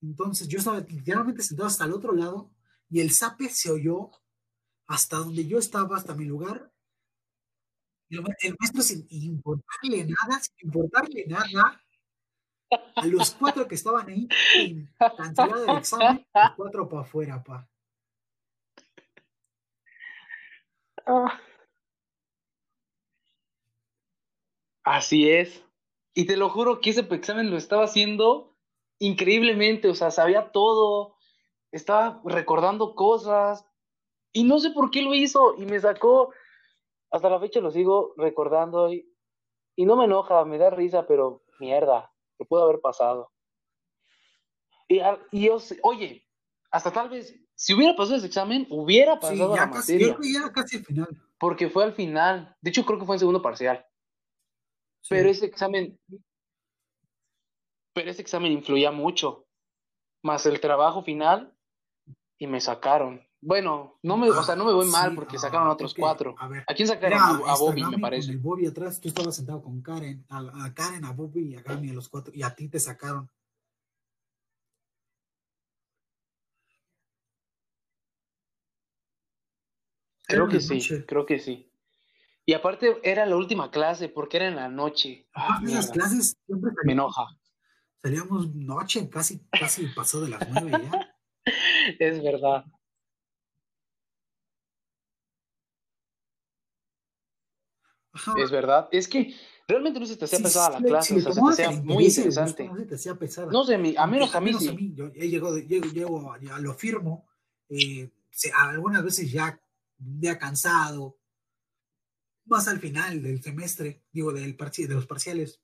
Entonces yo estaba literalmente sentado hasta el otro lado y el zape se oyó hasta donde yo estaba, hasta mi lugar. El, ma- el maestro sin importarle nada, sin importarle nada, a los cuatro que estaban ahí, cancelado el examen, los cuatro para afuera, pa. Así es. Y te lo juro que ese examen lo estaba haciendo increíblemente, o sea, sabía todo, estaba recordando cosas y no sé por qué lo hizo y me sacó, hasta la fecha lo sigo recordando y, y no me enoja, me da risa, pero mierda, lo pudo haber pasado. Y, al- y yo oye, hasta tal vez, si hubiera pasado ese examen, hubiera Sí, pasado ya la casi, materia, yo creo que ya casi al final. porque fue al final, de hecho creo que fue en segundo parcial. Sí. Pero ese examen, pero ese examen influía mucho, más el trabajo final y me sacaron. Bueno, no me, o sea, no me voy Ah, mal sí, porque ah, sacaron a otros cuatro. A ver, ¿A quién sacaron? A, a esta Bobby, Gami me con parece. el Bobby atrás, tú estabas sentado con Karen, a, a Karen, a Bobby y a Gami, a los cuatro, y a ti te sacaron. Creo que sí, creo que sí. Y aparte era la última clase porque era en la noche. Ah, esas mierda, clases siempre me salíamos, enoja. salíamos noche, casi, casi pasó de las nueve ya. (laughs) Es verdad. Ajá. Es verdad. Es que realmente no se te hacía Si, pesada si la clase, si o sea, se te hacía muy interesante. no se te hacía pesada. No sé, a mí, a menos a mí menos a sí. mí, yo llego, llego, llego, ya lo firmo, eh, algunas veces ya, ya cansado, más al final del semestre, digo, del de los parciales,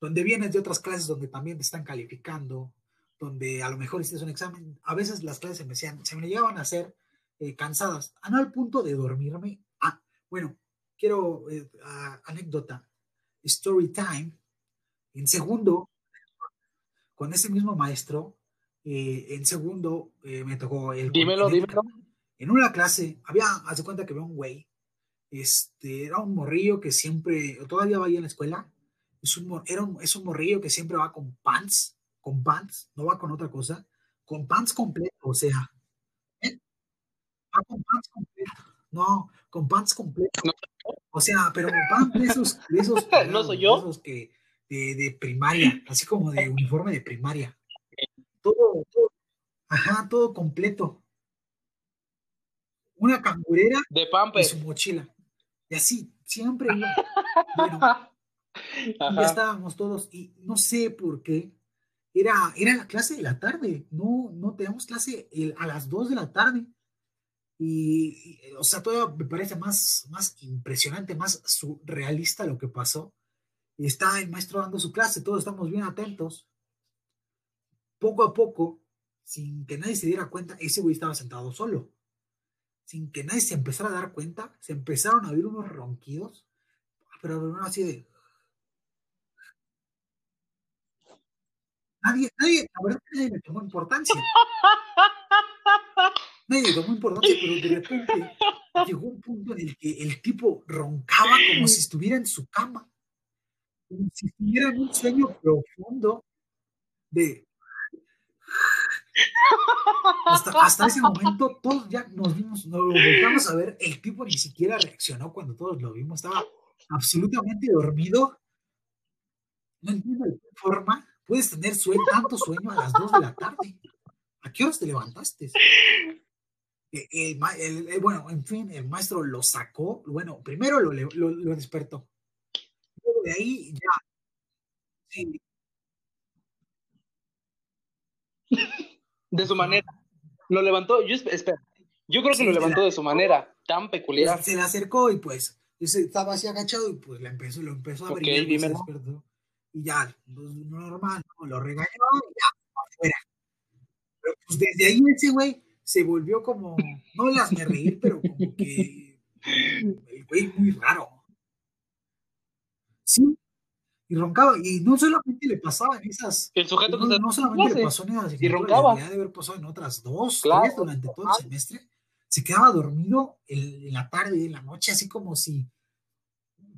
donde vienes de otras clases donde también te están calificando, donde a lo mejor hiciste un examen, a veces las clases se me, hacían- se me llegaban a hacer eh, cansadas, a no al punto de dormirme. Ah, bueno, quiero eh, ah, anécdota, story time, en segundo, con ese mismo maestro, eh, en segundo me tocó el Dímelo, dímelo. En una clase, había, hace cuenta que había un güey, este, era un morrillo que siempre, todavía va ahí en la escuela, es un, era un- es un morrillo que siempre va con pants, con pants, no va con otra cosa, con pants completo, o sea, ¿eh? va con pants completo, no, con pants completo, No. o sea, pero pants de esos, de esos, (laughs) ¿No cagados, soy de yo? esos que, de, de primaria, así como de uniforme de primaria, todo, todo, ajá, todo completo, una cangurera De y su mochila. Y así, siempre iba. (laughs) Bueno, y ya estábamos todos, y no sé por qué. Era, era la clase de la tarde, no, no teníamos clase el- a las 2 de la tarde. Y, o sea, todavía me parece más, más impresionante, más surrealista lo que pasó. Y está el maestro dando su clase, todos estamos bien atentos. Poco a poco, sin que nadie se diera cuenta, ese güey estaba sentado solo. Sin que nadie se empezara a dar cuenta, se empezaron a oír unos ronquidos, pero no así de. Nadie, nadie, la verdad nadie le tomó importancia. Nadie le tomó importancia, pero de repente llegó un punto en el que el tipo roncaba como si estuviera en su cama, como si estuviera en un sueño profundo de hasta, ese momento todos ya nos vimos, nos volvamos a ver, el tipo ni siquiera reaccionó cuando todos lo vimos, estaba absolutamente dormido. No entiendo de qué forma puedes tener sueño, tanto sueño a las 2 de la tarde. ¿A qué horas te levantaste? El, bueno, en fin, el maestro lo sacó, bueno, primero lo, lo, despertó. Luego de ahí ya. De su manera. Lo levantó, yo espera, yo creo que lo levantó de su manera, tan peculiar. Se le acercó y pues estaba así agachado y pues le empezó, lo empezó a abrir. y ya, pues, normal, lo regañó y ya, afuera. Pero pues desde ahí ese güey se volvió como, no las me reír, pero como que el güey muy raro. Sí, y roncaba. Y no solamente le pasaba en esas. El sujeto no, no solamente le pasó en esas y roncaba. de haber pasado en otras dos, tres durante todo el semestre. Se quedaba dormido en la tarde, en la noche, así como si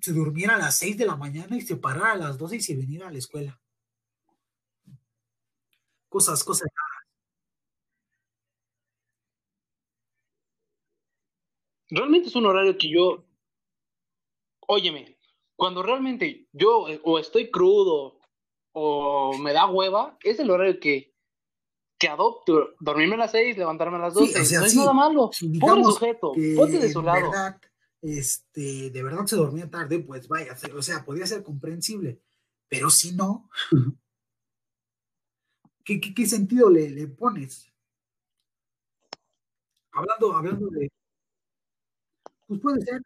se durmiera a las seis de la mañana y se parara a las doce y se viniera a la escuela. Cosas, cosas Realmente es un horario que yo, óyeme, cuando realmente yo eh, o estoy crudo o me da hueva, es el horario que, que adopto. Dormirme a las seis, levantarme a las dos. no es nada malo. Pobre sujeto, ponte de su lado. Verdad, este, de verdad se dormía tarde, pues vaya, o sea, podía ser comprensible. Pero si no, ¿qué, qué, sentido le, le, pones? Hablando, hablando de. Pues puede ser,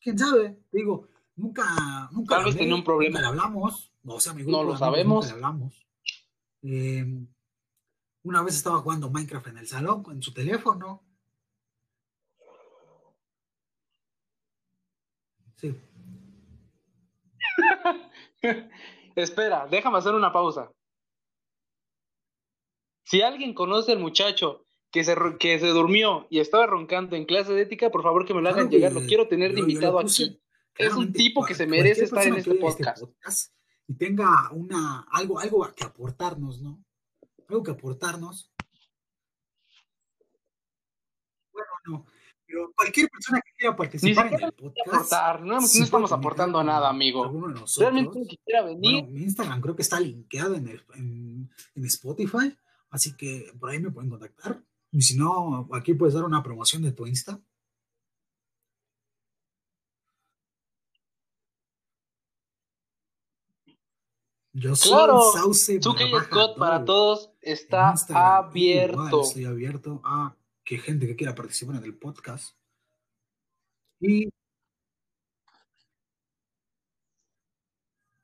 quién sabe, digo, Nunca, nunca. Tal vez tenía un problema. le hablamos. O sea, mi grupo no lo sabemos. le hablamos. Eh, una vez estaba jugando Minecraft en el salón con su teléfono. Sí. (laughs) Espera, déjame hacer una pausa. Si alguien conoce al muchacho que se, que se durmió y estaba roncando en clase de ética, por favor que me lo hagan llegar. Lo quiero tener de invitado aquí es un tipo que se merece estar en este, este podcast. Y tenga una, algo, algo que aportarnos, ¿no? Algo que aportarnos. Bueno, no. Pero cualquier persona que quiera participar en el podcast. no, no estamos aportando nada, amigo. Realmente que quiera venir. mi Instagram creo que está linkeado en, en, en Spotify. Así que por ahí me pueden contactar. Y si no, aquí puedes dar una promoción de tu Insta. Yo soy claro, Sauce Scott para todos está abierto. estoy abierto a que gente que quiera participar en el podcast. Y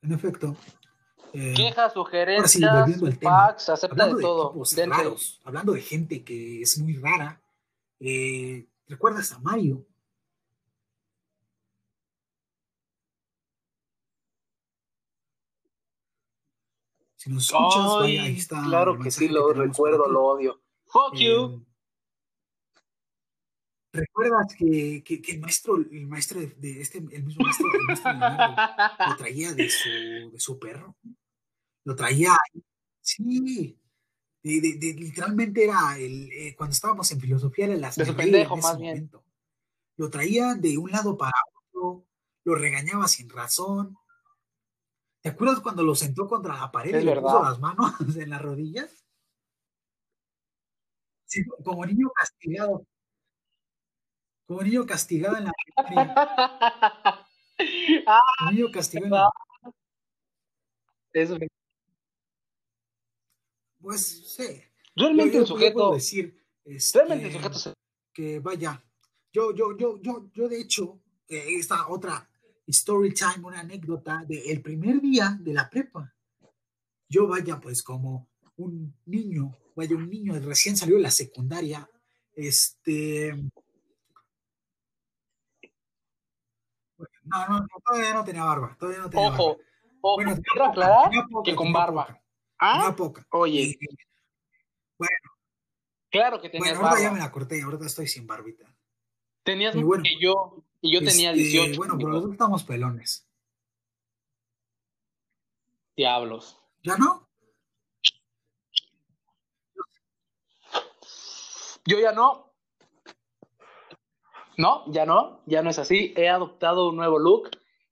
en efecto. Eh, Quejas, sugerencias, packs, acepta de, todo. hablando de gente que es muy rara, eh, ¿recuerdas a Mario? Si nos escuchas, vaya, ahí está. Claro que sí, lo recuerdo, lo odio. Fuck you. Eh, ¿Recuerdas que, que, que, el maestro, el maestro de, este, el mismo maestro, el maestro de (laughs) lo traía de su, de su perro? Lo traía, sí, de, de, literalmente era el, eh, cuando estábamos en filosofía era las de su pendejo, más bien. Lo traía de un lado para otro, lo regañaba sin razón, ¿Te acuerdas cuando lo sentó contra la pared y le puso las manos (laughs) en las rodillas? Sí, como niño castigado. Como niño castigado en la (laughs) Como niño castigado. Eso. Pues sí. Realmente el sujeto. Decir, realmente el sujeto se que vaya, yo, yo, yo, yo, yo de hecho, eh, esta otra story time, una anécdota del primer día de la prepa. Yo vaya, pues como un niño, vaya, un niño recién salió de la secundaria, este... No, no, todavía no tenía barba, todavía no tenía Ojo, barba. ojo, Bueno, quiero aclarar que con barba. poca, ¿Ah? poca. Oye, Y, bueno, claro que tenías bueno, ahorita ya me la corté, ahorita estoy sin barbita. Tenías más bueno, que yo, y yo tenía Este, 18. Bueno, pero los dos estamos pelones. Diablos. ¿Ya no? Yo ya no. No, ya no, ya no es así. He adoptado un nuevo look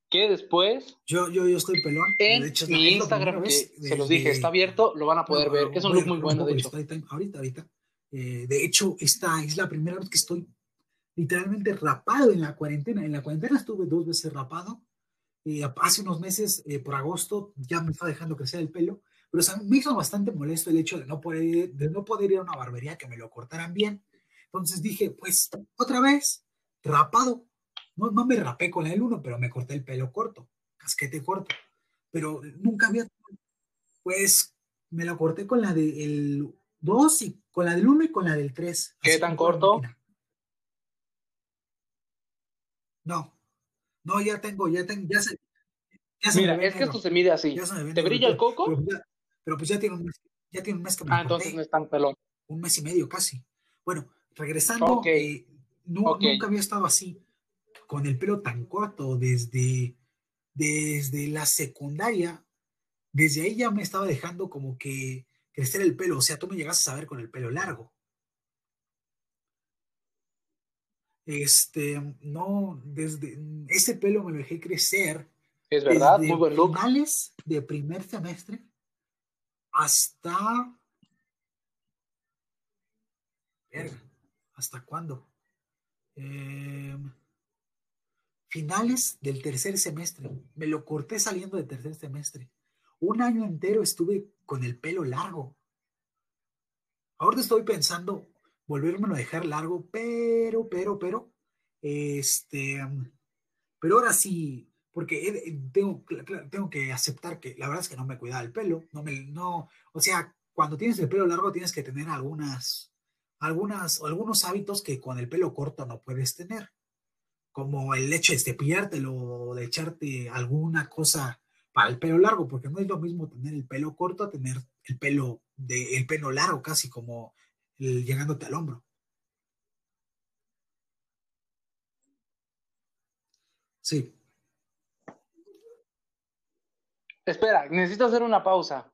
que después Yo, yo, yo estoy pelón. en De hecho, mi Instagram, que se los dije, está abierto, lo van a poder Bueno, ver. Es un look muy bueno, de hecho. ahorita, ahorita. Eh, de hecho, esta es la primera vez que estoy literalmente rapado en la cuarentena. En la cuarentena estuve dos veces rapado. Eh, hace unos meses, eh, por agosto, ya me estaba dejando crecer el pelo. Pero o sea, me hizo bastante molesto el hecho de no, poder, de no poder ir a una barbería que me lo cortaran bien. Entonces dije, pues otra vez, rapado. No, no me rapé con el uno, pero me corté el pelo corto, casquete corto. Pero nunca había, pues me lo corté con la del 2 y con la del 1 y con la del 3. ¿Qué tan corto? No, no, ya tengo, ya tengo, ya se, ya se Mira, es que esto se mide así. ya se me ¿Te brilla el coco? Pero, pues ya tiene un mes, ya tiene un mes que me Ah, entonces no es tan pelón. un mes y medio casi. Bueno, regresando, eh, no, nunca había estado así, con el pelo tan corto desde, desde la secundaria. Desde ahí ya me estaba dejando como que crecer el pelo. O sea, tú me llegaste a ver con el pelo largo. Este, no, desde ese pelo me lo dejé crecer Es verdad, desde muy buen look. finales de primer semestre hasta. Verga, ¿hasta cuándo? Eh, finales del tercer semestre. Me lo corté saliendo de tercer semestre. Un año entero estuve con el pelo largo. Ahora estoy pensando volvérmelo a dejar largo, pero, pero, pero, este, pero ahora sí, porque tengo, tengo que aceptar que la verdad es que no me cuidaba el pelo, no me, no, o sea, cuando tienes el pelo largo tienes que tener algunas, algunas, algunos hábitos que con el pelo corto no puedes tener, como el hecho de cepillártelo o de echarte alguna cosa para el pelo largo, porque no es lo mismo tener el pelo corto a tener el pelo de, el pelo largo, casi como llegándote al hombro. Sí. Espera, necesito hacer una pausa.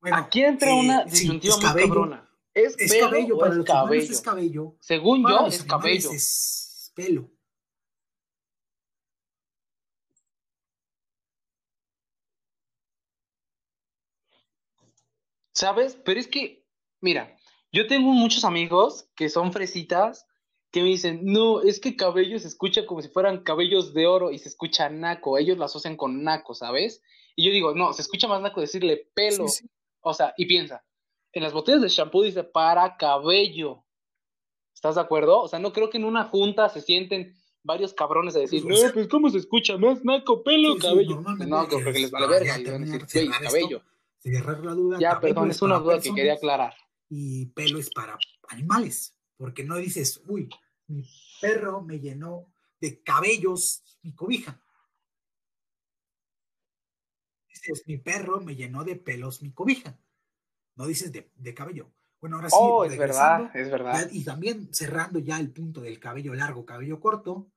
Bueno, Aquí entra eh, una sí, disyuntiva es muy cabello. cabrona. ¿Es, Es pelo cabello, o para es los cabello? es cabello. Según Para yo, los es cabello. Es pelo. ¿Sabes? Pero es que, mira, yo tengo muchos amigos que son fresitas que me dicen, no, es que cabello se escucha como si fueran cabellos de oro y se escucha naco. Ellos lo asocian con naco, ¿sabes? Y yo digo, no, se escucha más naco decirle pelo. Sí, sí. O sea, y piensa, en las botellas de shampoo dice para cabello. ¿Estás de acuerdo? O sea, no creo que en una junta se sienten varios cabrones a decir, no, pues ¿cómo se escucha más naco, pelo, Sí, cabello? No, creo que les vale verga. Y van a decir, esto, cabello. Cerrar la duda. Ya, perdón, es una duda que quería aclarar. Y pelo es para animales. Porque no dices, uy, mi perro me llenó de cabellos mi cobija. Dices, mi perro me llenó de pelos mi cobija. No dices de, de cabello. Bueno, ahora sí. Oh, es verdad, es verdad. y también cerrando ya el punto del cabello largo, cabello corto,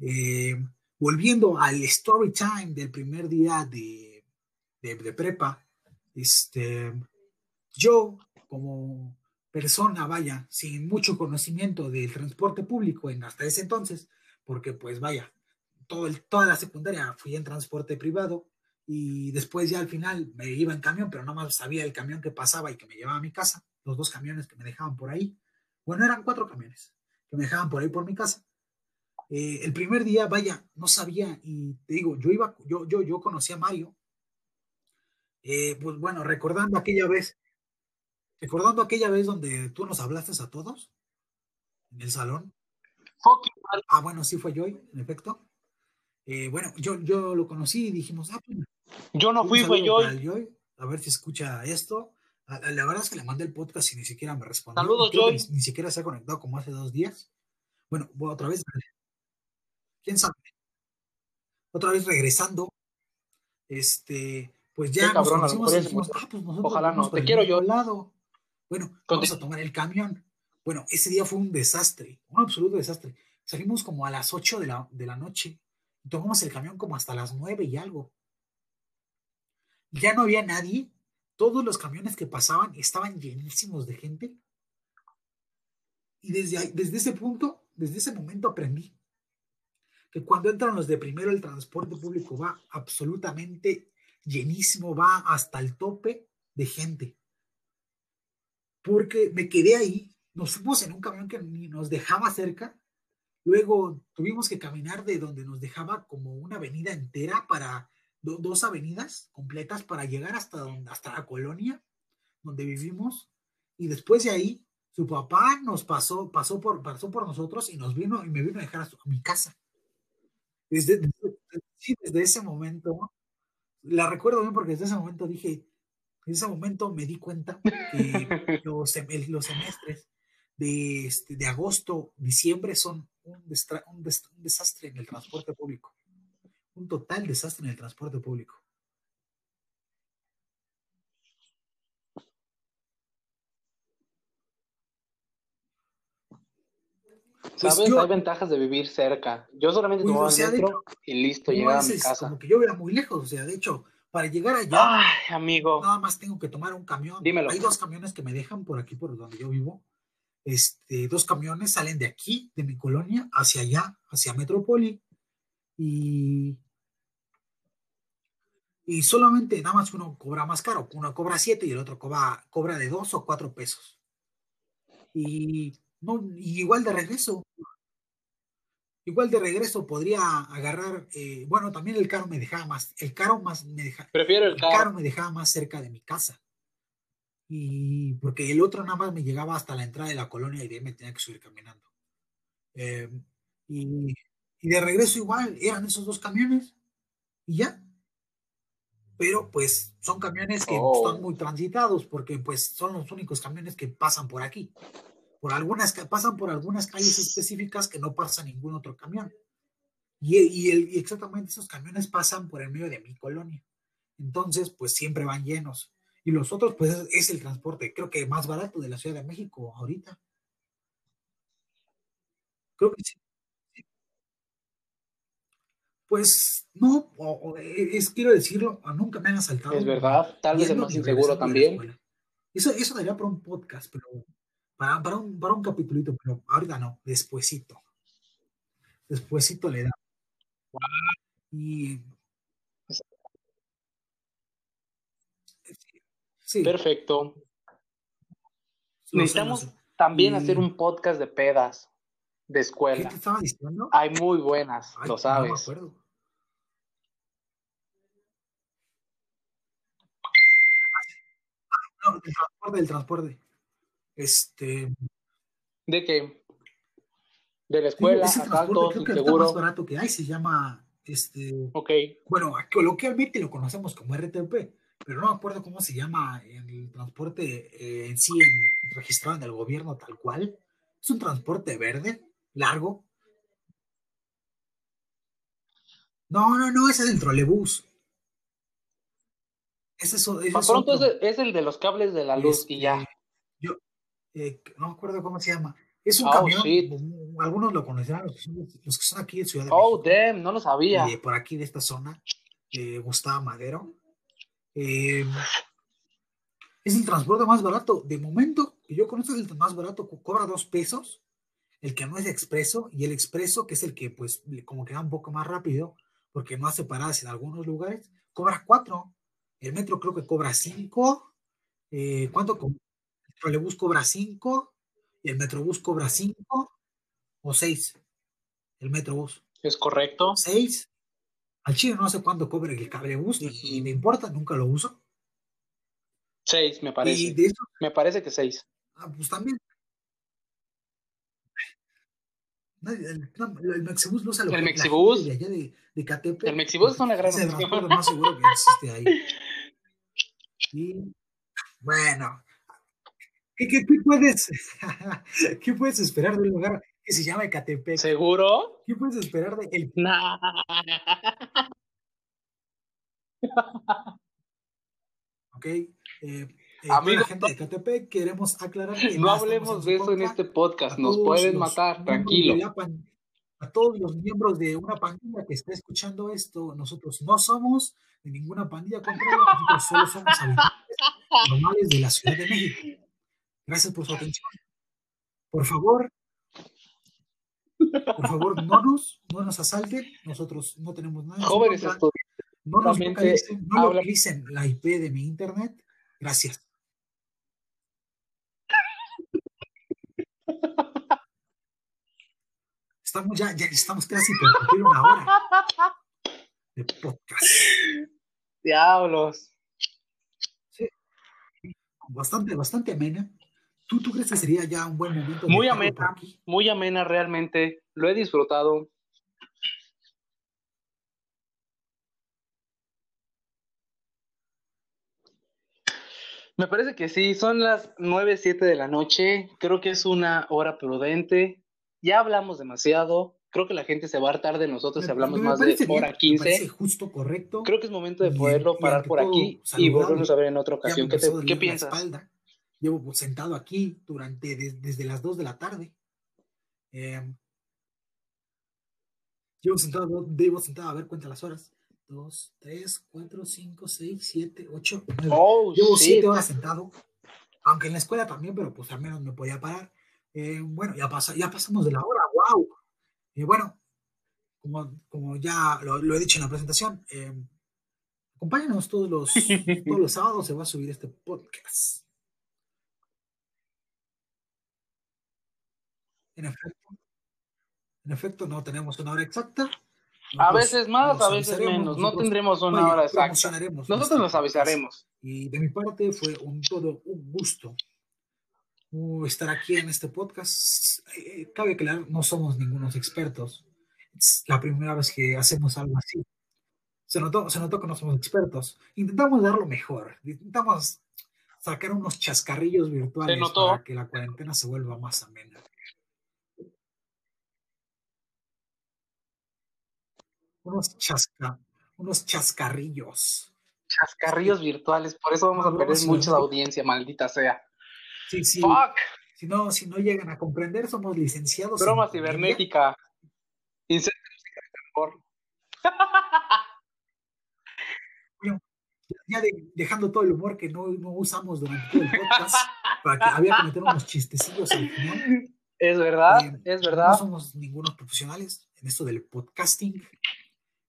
eh, volviendo al story time del primer día de, de, de prepa, este, yo como persona, vaya, sin mucho conocimiento del transporte público en hasta ese entonces, porque pues vaya, todo toda la secundaria fui en transporte privado y después ya al final me iba en camión, pero no más sabía el camión que pasaba y que me llevaba a mi casa, los dos camiones que me dejaban por ahí. Bueno, eran cuatro camiones que me dejaban por ahí por mi casa. Eh, el primer día, vaya, no sabía y te digo, yo iba, yo, yo, yo conocí a Mario. Eh, pues bueno, recordando aquella vez, recordando aquella vez donde tú nos hablaste a todos en el salón. Ah, bueno, sí fue Joy, en efecto. Eh, bueno, yo, yo lo conocí y dijimos, ah, pues, yo no fui, fue Joy. A ver si escucha esto. La, verdad es que le mandé el podcast y ni siquiera me respondió. Saludos, Joy. Ni, siquiera se ha conectado como hace dos días. Bueno, otra vez. ¿Quién sabe? Otra vez regresando. Este, pues ya nos conocimos y dijimos, ah, pues nosotros Ojalá no, te quiero yo. Lado. Bueno, vamos a tomar el camión. Bueno, ese día fue un desastre, un absoluto desastre. Salimos como a las 8 de la, de la noche y tomamos el camión como hasta las 9 y algo. Ya no había nadie. Todos los camiones que pasaban estaban llenísimos de gente. Y desde, desde ese punto, desde ese momento aprendí que cuando entran los de primero el transporte público va absolutamente llenísimo, va hasta el tope de gente. Porque me quedé ahí nos fuimos en un camión que nos dejaba cerca. Luego tuvimos que caminar de donde nos dejaba como una avenida entera para dos avenidas completas para llegar hasta, donde, hasta la colonia donde vivimos. Y después de ahí, su papá nos pasó, pasó por, pasó por nosotros y nos vino y me vino a dejar a, mi casa. Desde, desde ese momento, la recuerdo bien porque desde ese momento dije, en ese momento me di cuenta que (laughs) los, los semestres de, este, de agosto, diciembre son un, un, desastre en el transporte público. Un total desastre en el transporte público. Pues ¿Sabes? Hay ventajas de vivir cerca. Yo solamente pues, tomaba el metro y listo, llegaba a mi casa. Como que yo era muy lejos, o sea, de hecho, para llegar allá, Ay, amigo. nada más tengo que tomar un camión. Dímelo. Hay dos camiones que me dejan por aquí, por donde yo vivo, este, dos camiones salen de aquí, de mi colonia, hacia allá, hacia Metrópoli, y, y solamente nada más uno cobra más caro, uno cobra siete y el otro cobra, cobra de dos o cuatro pesos. Y, no, igual de regreso, igual de regreso podría agarrar, eh, bueno, también el carro me dejaba más, el carro más me dejaba, Prefiero el, el carro me dejaba más cerca de mi casa y porque el otro nada más me llegaba hasta la entrada de la colonia y de ahí me tenía que subir caminando. Eh, y, de regreso igual, eran esos dos camiones y ya. Pero pues son camiones que están oh. muy transitados porque pues son los únicos camiones que pasan por aquí. Por algunas que pasan por algunas calles específicas que no pasa ningún otro camión. Y, y, el, y exactamente esos camiones pasan por el medio de mi colonia. Entonces, pues siempre van llenos. Y los otros, pues es el transporte, creo que más barato de la Ciudad de México ahorita. Creo que sí. Pues no, es, quiero decirlo, nunca me han asaltado. Es verdad, tal vez es más inseguro también. Eso, eso daría para un podcast, pero para, para, un, para un capitulito, pero ahorita no, despuesito. Despuesito le da. Y Perfecto. Necesitamos también hacer un podcast de pedas de escuela. ¿Qué te estaba diciendo? Hay muy buenas, lo sabes. No me acuerdo. No, del transporte, del transporte. Este. ¿De qué? De la escuela, ese asalto, creo que el más barato que hay se llama este. Ok. Bueno, coloquialmente lo conocemos como RTP pero no me acuerdo cómo se llama el transporte eh, en sí registrado en el gobierno tal cual. Es un transporte verde, largo. No, no, no, ese es el trolebús. Ese es, ese es pronto es, el de los cables de la luz y ya. Eh, no me acuerdo cómo se llama. Es un oh, camión, algunos lo conocerán, los, que son aquí en Ciudad de oh, México. Oh, damn, no lo sabía. por aquí de esta zona, eh, Gustavo Madero. Eh, es el transporte más barato. De momento, que yo conozco es el más barato, cobra dos pesos. El que no es expreso y el expreso, que es el que pues como que va un poco más rápido, porque no hace paradas en algunos lugares, cobra cuatro. El metro creo que cobra cinco. Eh, ¿Cuánto? El trolebús cobra cinco. Y el metrobús cobra cinco o seis. El metrobús. Es correcto. Seis. Al chile no sé cuánto cobre el cablebus y, me importa, nunca lo uso. Seis, me Y parece. de eso, Me parece que seis. ah, pues también. El, no, el Mexibus lo usa lo El Mexibus. de allá de, de Catepec, El Mexibus es una gran Es el más seguro que existe ahí. (laughs) Y bueno, ¿qué, qué, qué puedes, (laughs) ¿qué puedes esperar de un lugar que se llama Ecatepec? ¿Seguro? ¿Qué puedes esperar de el Nah. Ok. Eh, eh, Amigo, la gente de Catepec queremos aclarar que (laughs) No hablemos de eso en este podcast. Nos pueden matar, tranquilo. pan- a todos los miembros de una pandilla que esté escuchando esto, nosotros no somos de ninguna pandilla contraria, nosotros solo somos habitantes normales de la Ciudad de México. Gracias por su atención. Por favor, por favor, no nos, no nos asalten. Nosotros no tenemos nada. Jóvenes estudiantes, No nos localicen, no localicen la IP de mi internet. Gracias. Estamos ya, ya estamos casi por una hora de podcast. diablos. Bastante, bastante amena. ¿Tú, ¿Tú crees que sería ya un buen momento? Muy amena. Muy amena realmente. Lo he disfrutado. Me parece que sí, son las 9, 7 de la noche. Creo que es una hora prudente. Ya hablamos demasiado. Creo que la gente se va a hartar de nosotros si Me- hablamos me más de bien, hora me parece 15. justo, correcto. Creo que es momento de poderlo y parar por aquí y volvernos a ver en otra ocasión. ¿Qué, te- qué piensas? espalda. Llevo pues, sentado aquí durante des- desde las 2 de la tarde. Eh, llevo sentado, debo sentado, a ver, cuenta las horas. 2, 3, 4, 5, 6, 7, 8, 9. Oh, Llevo shit. 7 horas sentado. Aunque en la escuela también, pero pues al menos me podía parar. Eh, bueno, ya, pasa, ya pasamos de la hora, wow. Y bueno, como, como ya lo, lo he dicho en la presentación, eh, acompáñanos todos los, (laughs) todos los sábados, se va a subir este podcast. En efecto, en efecto, no tenemos una hora exacta. A veces más, a veces menos. No tendremos una vaya, hora exacta. Nosotros nos avisaremos. Y de mi parte fue un todo un gusto uh, estar aquí en este podcast. Eh, cabe aclarar, no somos ningunos expertos. Es la primera vez que hacemos algo así. Se notó, se notó que no somos expertos. Intentamos dar lo mejor. Intentamos sacar unos chascarrillos virtuales para que la cuarentena se vuelva más amena. Unos, chasca, unos chascarrillos. Chascarrillos virtuales, por eso vamos No, a no, perder sí, mucha no. audiencia, maldita sea. Sí, sí. Fuck, Si no, si no llegan a comprender, somos licenciados. en broma cibernética. Incendio mejor. (laughs) Ya de- dejando todo el humor que no, no usamos durante todo el podcast, para que había que meter unos chistecillos al final. Es verdad, Eh, es No verdad. somos ningunos profesionales en esto del podcasting.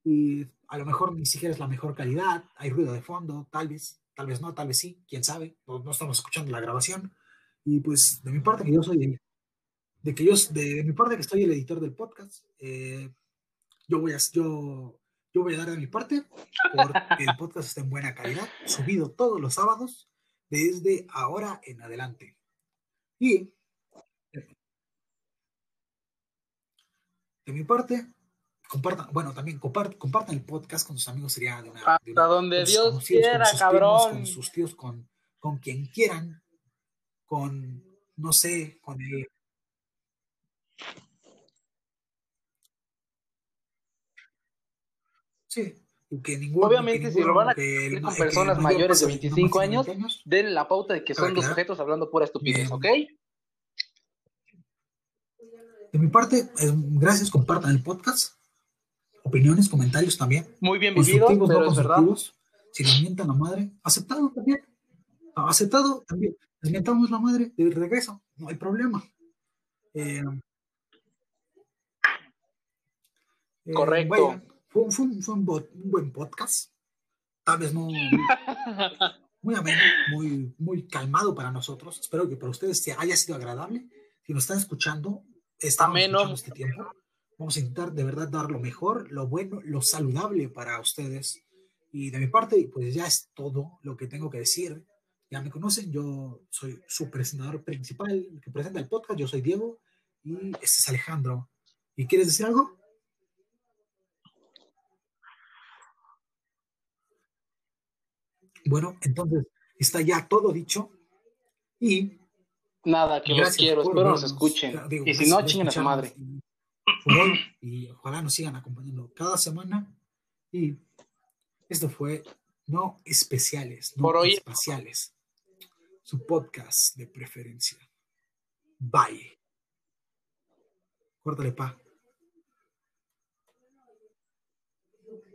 Y a lo mejor ni siquiera es la mejor calidad. Hay ruido de fondo, tal vez, tal vez no, tal vez sí, quién sabe. No, no estamos escuchando la grabación. Y pues de mi parte que yo soy el, de que yo de, de mi parte que estoy el editor del podcast, eh, yo voy a yo, yo voy a dar de mi parte porque el podcast está en buena calidad, subido todos los sábados desde ahora en adelante. Y de mi parte, compartan, bueno, también compart- compartan el podcast con sus amigos, sería de una, de Hasta una- donde sus Dios con quiera, primos, cabrón. con sus tíos, con, con quien quieran, con, no sé, con el... Sí, que ningún, Obviamente, que si lo van a ma- con personas mayor mayores de pase no más 25 de años, 20 años, denle la pauta de que son dos sujetos hablando pura estupidez, Bien. ¿ok? De mi parte, eh, gracias, compartan el podcast. Opiniones, comentarios también. Muy bien vivido, Constructivos, pero no es verdad. Si les mientan la madre, aceptado también. Aceptado también. Les mientamos la madre de regreso, no hay problema. Eh, eh, Correcto. vaya, fue, un- fue fue un buen podcast. Tal vez no (laughs) muy ameno, muy, muy calmado para nosotros. Espero que para ustedes haya sido agradable. Si nos están escuchando, estamos Ameno. escuchando este tiempo. Vamos a intentar de verdad dar lo mejor, lo bueno, lo saludable para ustedes. Y de mi parte, pues ya es todo lo que tengo que decir. ya me conocen, yo soy su presentador principal, que presenta el podcast, yo soy Diego y este es Alejandro. ¿Y quieres decir algo? Bueno, entonces está ya todo dicho y Nada, que los quiero, espero nos escuchen. y si no, chinguen a su madre. Y, ojalá nos sigan acompañando cada semana. Y esto fue No Especiales, No Por hoy, Espaciales. Su podcast de preferencia. Bye. Córtale, pa.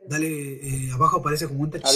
Dale, eh, abajo aparece como un tachito.